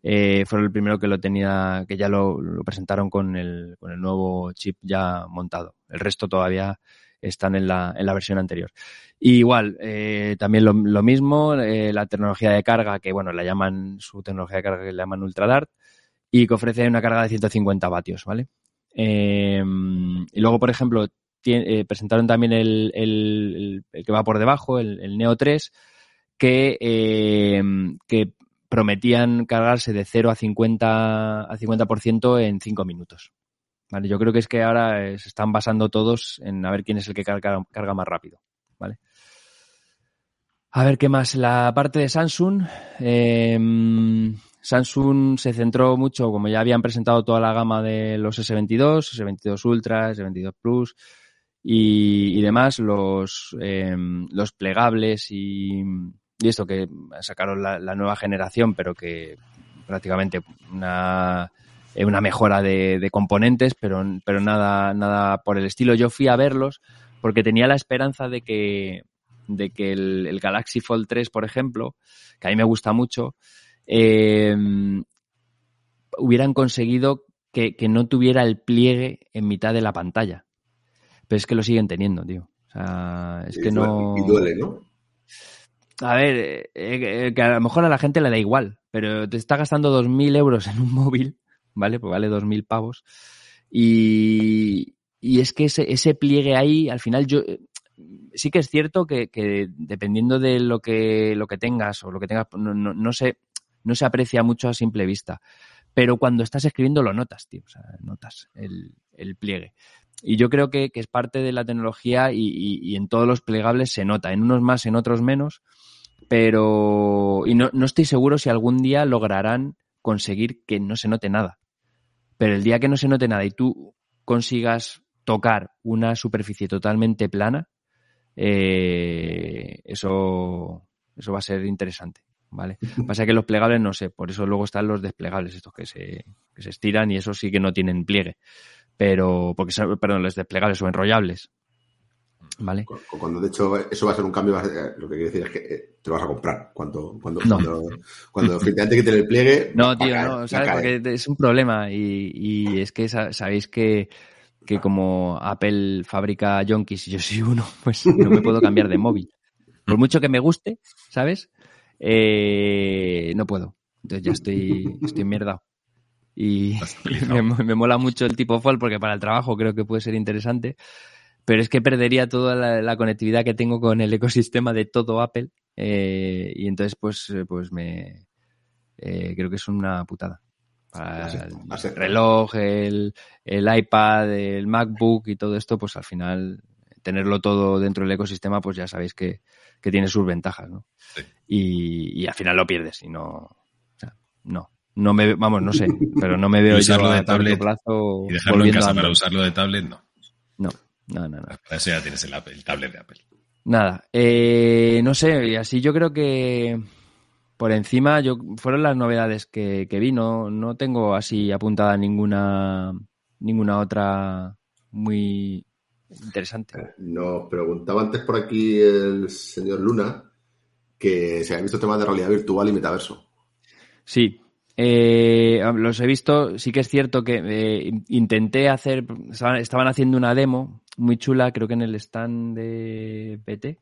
S1: Eh, fue el primero que lo tenía, que ya lo, presentaron con el, con el nuevo chip ya montado. El resto todavía están en la, en la versión anterior. Igual, eh, también lo, mismo, eh, la tecnología de carga, que bueno, la llaman, su tecnología de carga que la llaman UltraDart, y que ofrece una carga de 150 vatios, ¿vale? Eh, y luego, por ejemplo, eh, presentaron también el, el, que va por debajo, el, Neo 3, que, eh, que prometían cargarse de 0 a 50, a 50% en 5 minutos. ¿vale? Yo creo que es que ahora eh, se están basando todos en a ver quién es el que carga, carga más rápido, ¿vale? A ver qué más. La parte de Samsung. Eh, Samsung se centró mucho, como ya habían presentado toda la gama de los S22, S22 Ultra, S22 Plus y, y demás, los, eh, los plegables y, y, esto que sacaron la, la, nueva generación, pero que prácticamente una una mejora de, de, componentes, pero, pero nada, nada por el estilo. Yo fui a verlos porque tenía la esperanza de que, de que el, el Galaxy Fold 3, por ejemplo, que a mí me gusta mucho, eh, hubieran conseguido que, que, no tuviera el pliegue en mitad de la pantalla. Pero es que lo siguen teniendo, tío. O sea, es que no.
S2: Y duele, ¿no?
S1: A ver, eh, eh, que a lo mejor a la gente le da igual, pero te está gastando 2.000 euros en un móvil ¿vale? Pues vale dos mil pavos. Y, y es que ese, ese pliegue ahí, al final yo, sí que es cierto que, que, dependiendo de lo que, lo que tengas o lo que tengas, no, no, no, se, no se aprecia mucho a simple vista. Pero cuando estás escribiendo lo notas, tío. O sea, notas el, el pliegue. Y yo creo que, que, es parte de la tecnología y, y, y, en todos los plegables se nota. En unos más, en otros menos. Pero. Y no, no estoy seguro si algún día lograrán conseguir que no se note nada. Pero el día que no se note nada y tú consigas tocar una superficie totalmente plana, eh, eso, eso va a ser interesante. ¿Vale? Pasa que los plegables no sé, por eso luego están los desplegables, estos que se, que se estiran y eso sí que no tienen pliegue. Pero, porque son, perdón, los desplegables o enrollables. ¿Vale?
S2: Cuando de hecho eso va a ser un cambio, lo que quiero decir es que eh, te lo vas a comprar cuando, cuando, no. cuando, cuando efectivamente quiten el pliegue.
S1: No, tío, caer, no, ¿sabes? Porque es un problema y, y es que sabéis que, que como Apple fabrica yonkis y yo soy uno, pues no me puedo cambiar de móvil. Por mucho que me guste, ¿sabes? Eh, no puedo. Entonces ya estoy, estoy mierdado. Y me, me, mola mucho el tipo Fall porque para el trabajo creo que puede ser interesante pero es que perdería toda la, la, conectividad que tengo con el ecosistema de todo Apple eh, y entonces pues pues me eh, creo que es una putada para el reloj el, el iPad el MacBook y todo esto pues al final tenerlo todo dentro del ecosistema pues ya sabéis que, que tiene sus ventajas ¿no? Sí. Y, y, al final lo pierdes y no o sea, no no me vamos no sé pero no me veo
S3: usarlo yo de tablet plazo y dejarlo en casa para usarlo de tablet no
S1: no no, no, no.
S3: Para eso ya tienes el, Apple, el tablet de Apple.
S1: Nada, eh, no sé, y así yo creo que por encima, yo fueron las novedades que, que vi. No, no tengo así apuntada ninguna, ninguna otra muy interesante.
S2: Eh, nos preguntaba antes por aquí el señor Luna que se había visto temas de realidad virtual y metaverso.
S1: Sí, eh, los he visto. Sí que es cierto que eh, intenté hacer, estaban haciendo una demo muy chula, creo que en el stand de PT,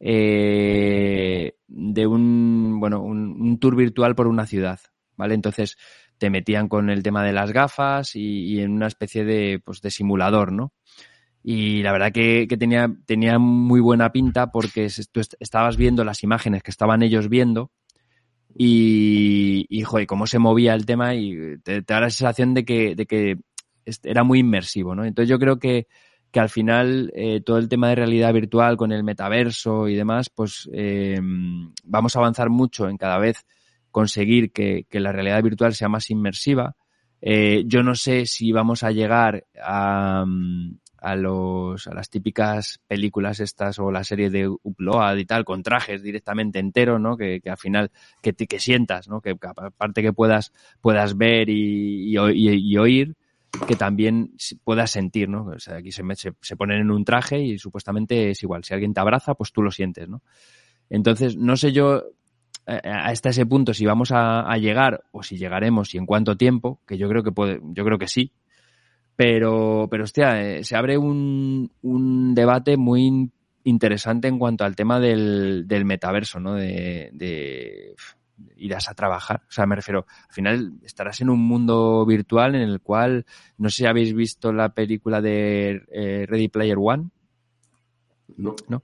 S1: eh, de un, bueno, un, tour virtual por una ciudad, ¿vale? Entonces te metían con el tema de las gafas y, en una especie de, pues, de simulador, ¿no? Y la verdad que, tenía, tenía muy buena pinta porque tú estabas viendo las imágenes que estaban ellos viendo y, y joder, cómo se movía el tema y te, da la sensación de que, de que era muy inmersivo, ¿no? Entonces yo creo que, que al final eh, todo el tema de realidad virtual con el metaverso y demás, pues eh, vamos a avanzar mucho en cada vez conseguir que, que la realidad virtual sea más inmersiva. Eh, yo no sé si vamos a llegar a, a, los, a las típicas películas estas o la serie de Upload y tal, con trajes directamente enteros, ¿no? Que, que al final, que, que sientas, ¿no? Que, aparte que puedas, puedas ver y, y, y, oír, que también puedas sentir, ¿no? O sea, aquí se, se, se, ponen en un traje y supuestamente es igual. Si alguien te abraza, pues tú lo sientes, ¿no? Entonces, no sé yo eh, hasta ese punto si vamos a, a, llegar o si llegaremos y en cuánto tiempo, que yo creo que puede, yo creo que sí, pero, pero hostia, eh, se abre un, un, debate muy interesante en cuanto al tema del, del metaverso, ¿no? De, de, irás a trabajar. O sea, me refiero, al final estarás en un mundo virtual en el cual, no sé si habéis visto la película de eh, Ready Player One.
S2: No.
S1: ¿No?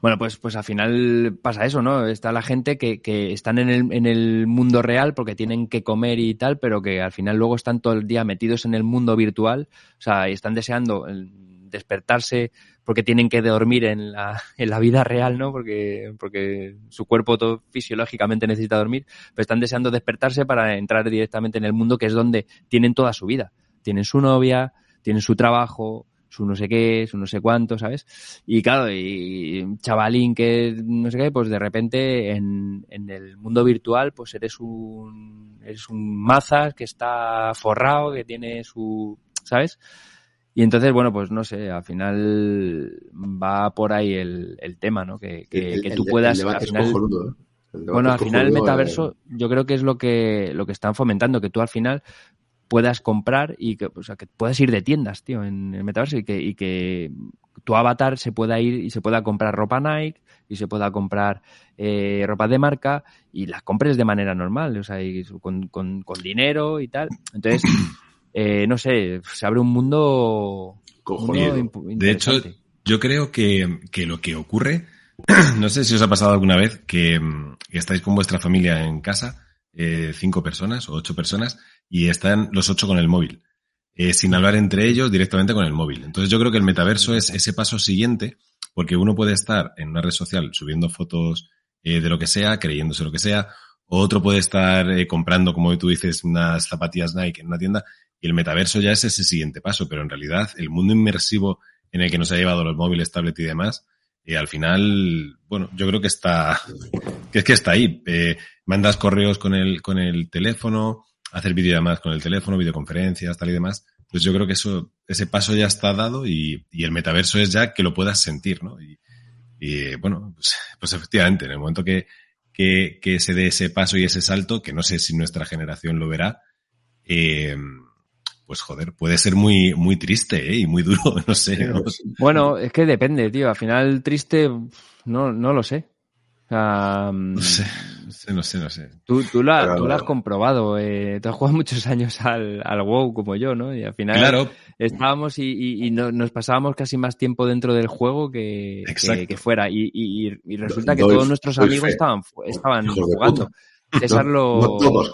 S1: Bueno, pues, pues al final pasa eso, ¿no? Está la gente que, que están en el, en el mundo real porque tienen que comer y tal, pero que al final luego están todo el día metidos en el mundo virtual, o sea, y están deseando despertarse porque tienen que dormir en la, en la vida real, ¿no? Porque, porque su cuerpo todo fisiológicamente necesita dormir, pero están deseando despertarse para entrar directamente en el mundo que es donde tienen toda su vida. Tienen su novia, tienen su trabajo, su no sé qué, su no sé cuánto, ¿sabes? Y claro, y chavalín que no sé qué, pues de repente en, en el mundo virtual, pues eres un, eres un mazas que está forrado, que tiene su, ¿sabes? Y entonces, bueno, pues no sé, al final va por ahí el, el tema, ¿no? Que, que,
S2: el,
S1: que tú puedas.
S2: al final,
S1: ¿eh? bueno, al final el metaverso, yo creo que es lo que, lo que están fomentando, que tú al final puedas comprar y que, o sea, que puedas ir de tiendas, tío, en el metaverso y que, y que tu avatar se pueda ir y se pueda comprar ropa Nike y se pueda comprar eh, ropa de marca y las compres de manera normal, o sea, y con, con, con dinero y tal. Entonces, eh, no sé, se abre un mundo,
S3: mundo De hecho, yo creo que, que lo que ocurre, no sé si os ha pasado alguna vez que, que estáis con vuestra familia en casa, eh, cinco personas o ocho personas, y están los ocho con el móvil, eh, sin hablar entre ellos directamente con el móvil. Entonces yo creo que el metaverso es ese paso siguiente, porque uno puede estar en una red social subiendo fotos eh, de lo que sea, creyéndose lo que sea, otro puede estar eh, comprando, como tú dices, unas zapatillas Nike en una tienda, y el metaverso ya es ese siguiente paso, pero en realidad el mundo inmersivo en el que nos ha llevado los móviles, tablet y demás, y al final, bueno, yo creo que está, que es que está ahí. Eh, mandas correos con el, con el teléfono, hacer videollamadas con el teléfono, videoconferencias, tal y demás. Pues yo creo que eso, ese paso ya está dado y, y el metaverso es ya que lo puedas sentir, ¿no? Y, y bueno, pues, pues, efectivamente, en el momento que, que, que, se dé ese paso y ese salto, que no sé si nuestra generación lo verá, eh, pues joder, puede ser muy, muy triste ¿eh? y muy duro, no sé. ¿no?
S1: Bueno, es que depende, tío. Al final triste, no, no lo sé. O sea,
S3: no sé, no sé, no sé.
S1: Tú, tú, lo has comprobado. Eh, tú has jugado muchos años al, al WoW como yo, ¿no? Y al final
S3: claro.
S1: estábamos y, y, y no, nos pasábamos casi más tiempo dentro del juego que, que, que, fuera. Y, y resulta que todos nuestros amigos estaban, estaban jugando. César lo,
S2: no, no todos.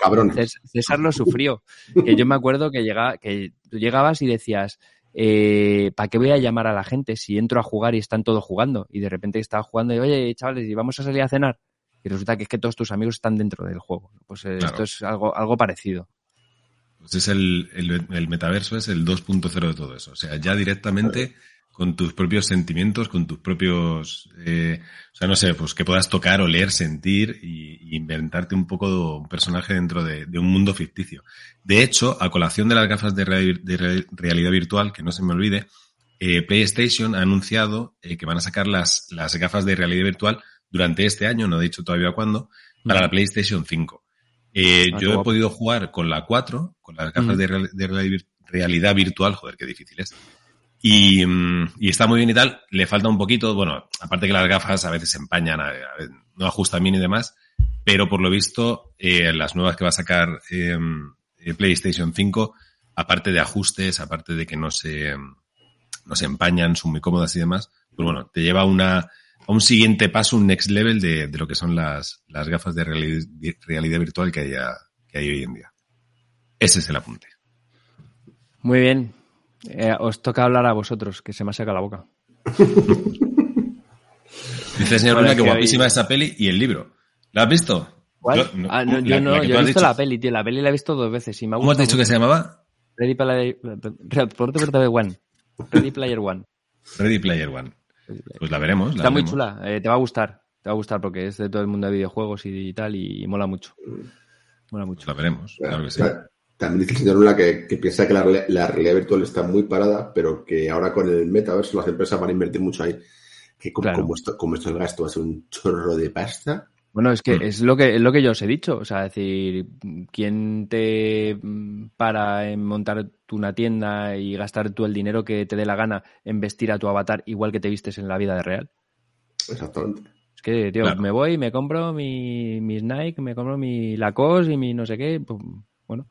S1: César lo sufrió. Que yo me acuerdo que, llega, que tú llegabas y decías, eh, ¿para qué voy a llamar a la gente si entro a jugar y están todos jugando? Y de repente estaba jugando y, oye, chavales, ¿y vamos a salir a cenar? Y resulta que es que todos tus amigos están dentro del juego. Pues eh, claro. esto es algo, algo parecido.
S3: Pues es el, el, el metaverso es el 2.0 de todo eso. O sea, ya directamente con tus propios sentimientos, con tus propios, eh, o sea, no sé, pues que puedas tocar, oler, sentir y, inventarte un poco un personaje dentro de, un mundo ficticio. De hecho, a colación de las gafas de, realidad virtual, que no se me olvide, eh, PlayStation ha anunciado eh, que van a sacar las, las gafas de realidad virtual durante este año, no he dicho todavía cuándo, para la PlayStation 5. Eh, ah, yo he podido jugar con la 4, con las gafas de, realidad virtual, joder, qué difícil es. Mm, y, está muy bien y tal, le falta un poquito, bueno, aparte que las gafas a veces se empañan, no ajustan bien y demás, pero por lo visto, eh, las nuevas que va a sacar em, eh, PlayStation 5, aparte de ajustes, aparte de que no se, no se empañan, son muy cómodas y demás, pues bueno, te lleva una, a un siguiente paso, un next level de, de lo que son las, las gafas de realidad, virtual que hay, que hay hoy en día. Ese es el apunte.
S1: Muy bien. Eh, os toca hablar a vosotros, que se me ha sacado la boca.
S3: Dice el señor Luna que guapísima esa peli y el libro. ¿La has visto?
S1: Yo no, ah, yo, no, yo he visto la peli, tío. La peli la he visto dos veces y me ha
S3: ¿Cómo has dicho que se llamaba?
S1: Ready Player One. Ready Player One.
S3: Ready Player One. Pues la veremos.
S1: Está muy chula. Eh, te va a gustar. Te va a gustar porque es de todo el mundo de videojuegos y, tal y, mola mucho. Mola mucho.
S3: La veremos, claro que sí.
S2: También dice el señor Luna que, piensa que la, realidad virtual está muy parada, pero que ahora con el metaverso las empresas van a invertir mucho ahí. Que como, esto, como esto el gasto va a ser un chorro de pasta.
S1: Bueno, es que mm. es lo que es lo que yo os he dicho. O sea, decir, ¿quién te para en montar una tienda y gastar tú el dinero que te dé la gana en vestir a tu avatar igual que te vistes en la vida de real?
S2: Exactamente.
S1: Es que, tío, me voy, me compro mi, mis Nike, me compro mi Lacoste y mi no sé qué. Pues, bueno,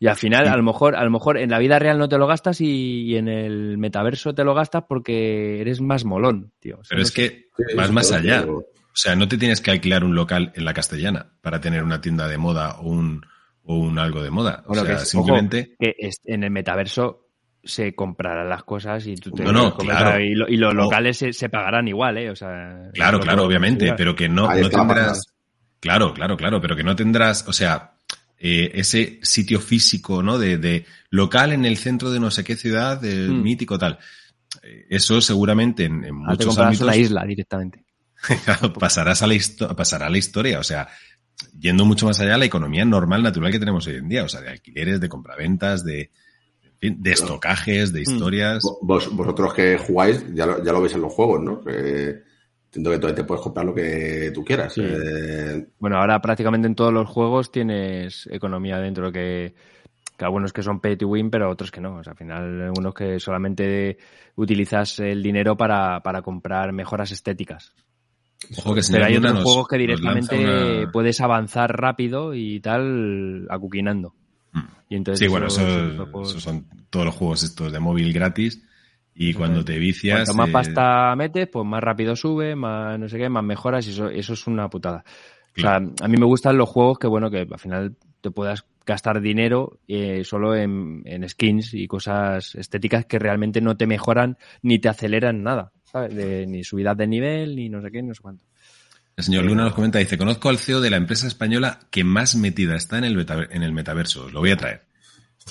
S1: y al final, a lo mejor, a lo mejor en la vida real no te lo gastas y, en el metaverso te lo gastas porque eres más molón, tío.
S3: Pero es que vas más allá. O sea, no te tienes que alquilar un local en la castellana para tener una tienda de moda o un, o un algo de moda. o sea, simplemente.
S1: que en el metaverso se comprarán las cosas y tú te
S3: no, no, claro.
S1: y, los locales se, pagarán igual, ¿eh? O sea,
S3: claro, claro, obviamente, pero que no, no tendrás. Claro, claro, claro, pero que no tendrás, o sea, eh, ese sitio físico, ¿no? De, de, local en el centro de no sé qué ciudad, del hmm. mítico tal. Eh, eso seguramente en, en ah, muchos ámbitos.
S1: la isla directamente.
S3: pasarás a la pasará a la historia, o sea, yendo mucho más allá, la economía normal, natural que tenemos hoy en día, o sea, de alquileres, de compraventas, de, de estocajes, de hmm. historias.
S2: Vos, vosotros que jugáis, ya lo, ya lo veis en los juegos, ¿no? Entiendo que todavía te puedes comprar lo que tú quieras. Eh.
S1: Bueno, ahora prácticamente en todos los juegos tienes economía dentro que, que algunos que son pay to win, pero otros que no. O sea, al final, unos que solamente utilizas el dinero para, para comprar mejoras estéticas.
S3: Ojo que
S1: pero hay otros juegos que directamente puedes avanzar rápido y tal, acuquinando.
S3: Mm. Y entonces sí, bueno, esos son todos los juegos estos de móvil gratis y cuando te vicias.
S1: Cuanto más pasta metes, pues más rápido sube, más no sé qué, más mejoras y eso, eso es una putada. O sea, a mí me gustan los juegos que, bueno, que al final te puedas gastar dinero eh, solo en, skins y cosas estéticas que realmente no te mejoran ni te aceleran nada, ¿sabes? ni subida de nivel, ni no sé qué, no sé cuánto.
S3: El señor Luna nos comenta, dice, conozco al CEO de la empresa española que más metida está en el, en el metaverso. Lo voy a traer.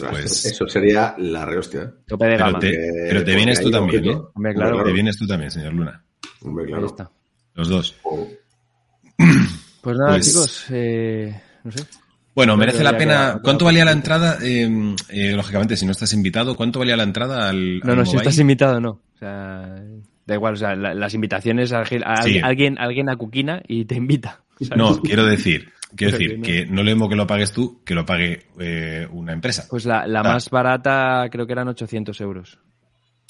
S2: Pues, eso sería la rehostia. ¿eh?
S3: Pero te, vienes tú también, ¿eh? claro. Te vienes tú también, señor Luna.
S2: Ahí está.
S3: Los dos.
S1: Oh. Pues nada, pues chicos, eh, no sé.
S3: Bueno, merece la pena. ¿Cuánto valía la entrada? Eh, eh, lógicamente, si no estás invitado, ¿cuánto valía la entrada al.?
S1: No, no, si estás invitado, no. O sea, da igual, o sea, las invitaciones a, alguien, alguien a Cuquina y te invita.
S3: No, quiero decir, Quiero decir, que no le que lo pagues tú, que lo pague eh, una empresa.
S1: Pues la, la más barata creo que eran 800 euros.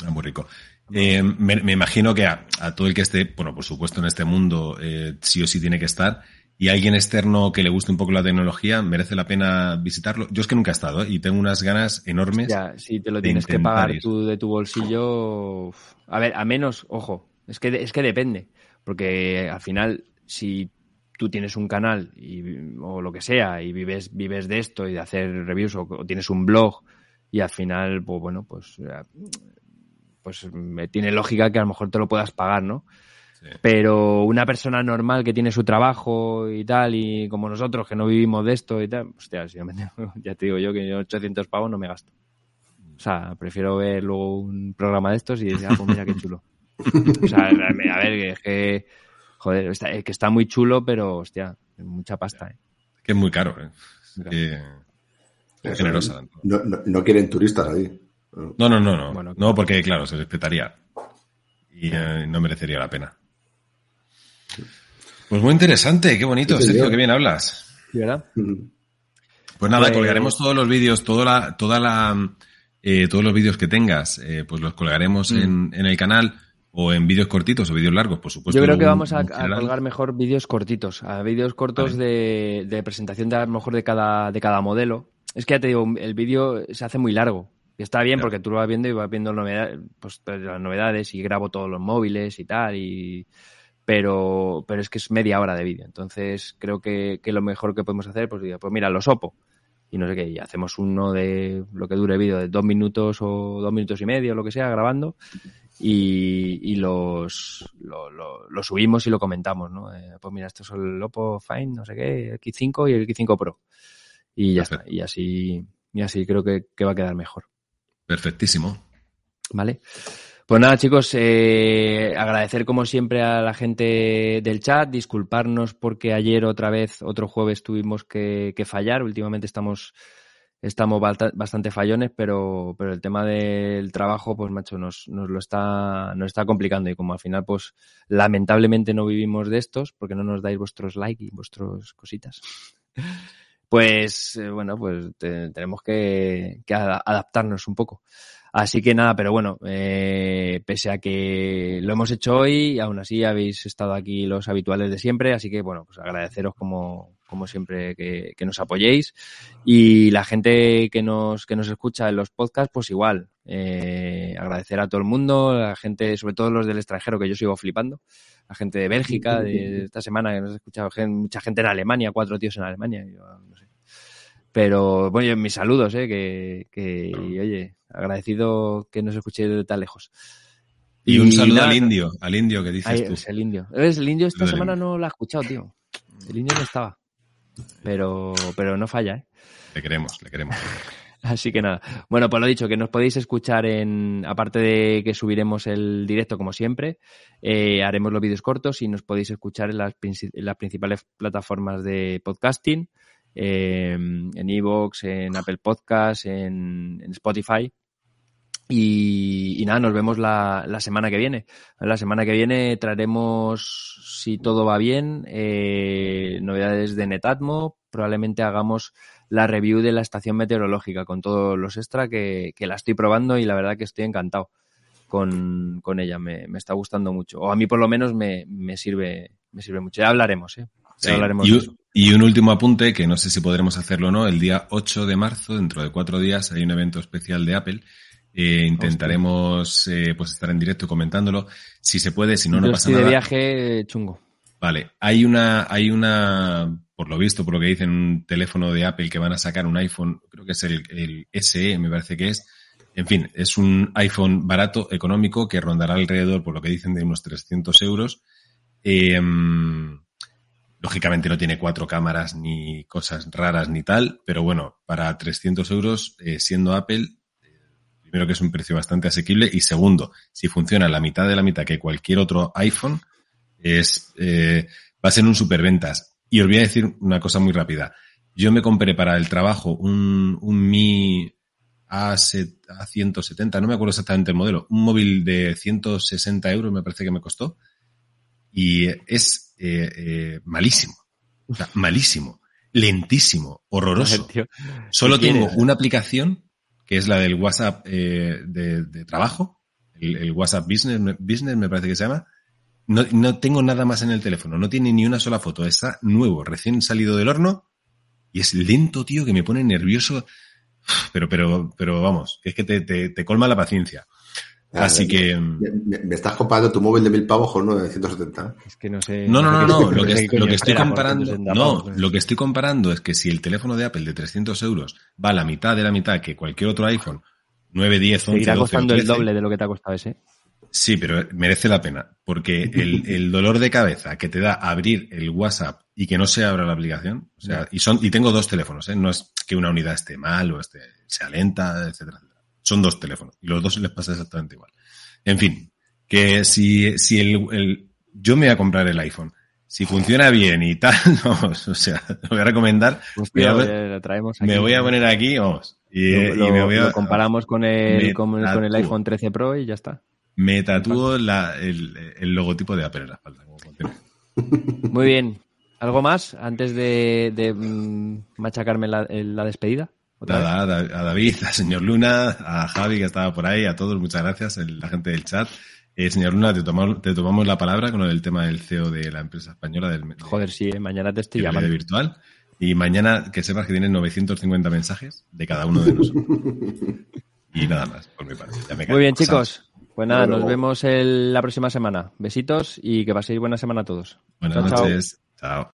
S3: Ah, muy rico. Eh, me, imagino que a, todo el que esté, bueno, por supuesto en este mundo eh, sí o sí tiene que estar, y alguien externo que le guste un poco la tecnología, merece la pena visitarlo. Yo es que nunca he estado y tengo unas ganas enormes.
S1: Ya, si te lo tienes que pagar tú de tu bolsillo, a ver, a menos, ojo, es que, es que depende, porque al final, si tú tienes un canal y, o lo que sea y vives, vives de esto y de hacer reviews o, tienes un blog y al final, pues bueno, pues, eh, pues me tiene lógica que a lo mejor te lo puedas pagar, ¿no? Pero una persona normal que tiene su trabajo y tal, y como nosotros que no vivimos de esto y tal, hostia, ya te digo yo que yo 800 pavos no me gasto. O sea, prefiero ver luego un programa de estos y decir, ah, pues mira qué chulo. o sea, a ver, que, joder, que está muy chulo, pero hostia, mucha pasta, ¿eh?
S3: Que es muy caro, ¿eh? es generosa.
S2: No, no, quieren turistas ahí.
S3: No, no, no, no. no, porque claro, se respetaría. Y eh, no merecería la pena. Pues muy interesante, qué bonito, Sergio, qué bien hablas.
S1: ¿Verdad?
S3: Pues nada, pues- colgaremos todos los vídeos, toda la, toda la, eh, todos los vídeos que tengas, eh, pues los colgaremos mm. en, en, el canal o en vídeos cortitos o vídeos largos, por supuesto.
S1: Yo creo que vamos a, colgar mejor vídeos cortitos, a vídeos cortos de, de, presentación de a lo mejor de cada, de cada modelo. Es que ya te digo, el vídeo se hace muy largo. Y está bien porque tú lo vas viendo y vas viendo novedades, pues, las novedades y grabo todos los móviles y tal. Y, pero, pero es que es media hora de vídeo. Entonces creo que, que, lo mejor que podemos hacer, pues, pues mira, los Oppo y no sé qué, y hacemos uno de lo que dure el vídeo de dos minutos o dos minutos y medio, lo que sea, grabando, y, y los lo, lo, subimos y lo comentamos, ¿no? Eh, pues mira, esto es el Oppo Fine, no sé qué, el X5 y el X5 Pro. Y ya está, y así, y así creo que, que va a quedar mejor.
S3: Perfectísimo.
S1: Vale. Pues nada, chicos, eh, agradecer como siempre a la gente del chat, disculparnos porque ayer otra vez, otro jueves tuvimos que, fallar. Últimamente estamos, estamos bastante fallones, pero, pero el tema del trabajo, pues macho, nos, nos lo está, nos está complicando. Y como al final, pues lamentablemente no vivimos de estos, porque no nos dais vuestros likes y vuestras cositas. Pues eh, bueno, pues tenemos que, que adaptarnos un poco. Así que nada, pero bueno, eh, pese a que lo hemos hecho hoy, aún así habéis estado aquí los habituales de siempre, así que bueno, pues agradeceros como, como siempre que, que nos apoyéis. Y la gente que nos, que nos escucha en los podcasts, pues igual, eh, agradecer a todo el mundo, a la gente, sobre todo los del extranjero, que yo sigo flipando, la gente de Bélgica, de esta semana que nos ha escuchado mucha gente en Alemania, cuatro tíos en Alemania, yo no sé. Pero bueno, mis saludos, eh, que, que oye, agradecido que nos escuchéis desde tan lejos.
S3: Y, un saludo al indio, al indio que dices tú.
S1: Es el indio. El indio esta semana no lo ha escuchado, tío. El indio no estaba. Pero, pero no falla, ¿eh?
S3: Le queremos, le queremos.
S1: Así que nada. Bueno, pues lo dicho, que nos podéis escuchar en, aparte de que subiremos el directo como siempre, eh, haremos los vídeos cortos y nos podéis escuchar en las, las principales plataformas de podcasting, en Evox, en Apple Podcasts, en, Spotify. Y, nada, nos vemos la, la, semana que viene. La semana que viene traeremos, si todo va bien, eh, novedades de Netatmo. Probablemente hagamos la review de la estación meteorológica con todos los extra que, que la estoy probando y la verdad que estoy encantado con, con ella. Me, me, está gustando mucho. O a mí por lo menos me, me sirve, me sirve mucho. Ya hablaremos, ¿eh?
S3: y, un último apunte, que no sé si podremos hacerlo o no, el día 8 de marzo, dentro de cuatro días, hay un evento especial de Apple. Eh, intentaremos eh, pues estar en directo comentándolo. Si se puede, si no, no pasa nada.
S1: de viaje chungo.
S3: Vale, hay una, hay una, por lo visto, por lo que dicen, un teléfono de Apple que van a sacar un iPhone, creo que es el, el SE, me parece que es. En fin, es un iPhone barato, económico, que rondará alrededor, por lo que dicen, de unos 300 euros. Eh, Lógicamente no tiene cuatro cámaras ni cosas raras ni tal, pero bueno, para 300 euros, eh, siendo Apple, primero que es un precio bastante asequible y segundo, si funciona la mitad de la mitad que cualquier otro iPhone, es, eh, va a ser un superventas. Y os voy a decir una cosa muy rápida. Yo me compré para el trabajo un, un Mi A170, no me acuerdo exactamente el modelo, un móvil de 160 euros me parece que me costó. Y es eh, eh, malísimo. O sea, malísimo. Lentísimo. Horroroso. Solo tengo una aplicación que es la del WhatsApp eh, de, trabajo, el, WhatsApp Business, Business me parece que se llama. No, no tengo nada más en el teléfono, no tiene ni una sola foto. Está nuevo, recién salido del horno y es lento, tío, que me pone nervioso. Pero, pero, pero vamos, es que te, te, te colma la paciencia. Así que.
S2: Me, estás comparando tu móvil de mil pavos con uno de 170.
S1: Es que no sé.
S3: No, no, no, no. Lo que, lo que estoy comparando. No, lo que estoy comparando es que si el teléfono de Apple de 300 euros va a la mitad de la mitad que cualquier otro iPhone, 9, 10, 11.
S1: Seguirá costando el doble de lo que te ha costado ese.
S3: Sí, pero merece la pena. Porque el, el dolor de cabeza que te da abrir el WhatsApp y que no se abra la aplicación. O sea, y son, y tengo dos teléfonos, ¿eh? No es que una unidad esté mal o esté, sea lenta, etcétera son dos teléfonos y los dos les pasa exactamente igual. En fin, que si, si el, el, yo me voy a comprar el iPhone, si funciona bien y tal, vamos, o sea, lo voy a recomendar.
S1: Pues
S3: voy a,
S1: lo traemos aquí.
S3: me voy a poner aquí, vamos, y,
S1: Lo,
S3: y
S1: lo-
S3: me voy a,
S1: lo comparamos con el, con, con el iPhone 13 Pro y ya está.
S3: me tatúo la, el, el logotipo de Apple en la espalda. como.
S1: Muy bien. ¿Algo más antes de, de, mm, machacarme la despedida?
S3: Nada, a Da- a David, a señor Luna, a Javi que estaba por ahí, a todos, muchas gracias, el- la gente del chat. Eh, señor Luna, te tomamos, te tomamos la palabra con el tema del CEO de la empresa española del, de-
S1: Joder, sí, eh, mañana te estoy llamando.
S3: virtual. Y mañana que sepas que tienes 950 mensajes de cada uno de nosotros. y nada más, por mi parte. Ya me
S1: Muy bien, chicos. Pues nada, nos vemos el- la próxima semana. Besitos y que paséis buena semana a todos.
S3: Buenas
S1: Chao, chao.
S3: noches. Chao.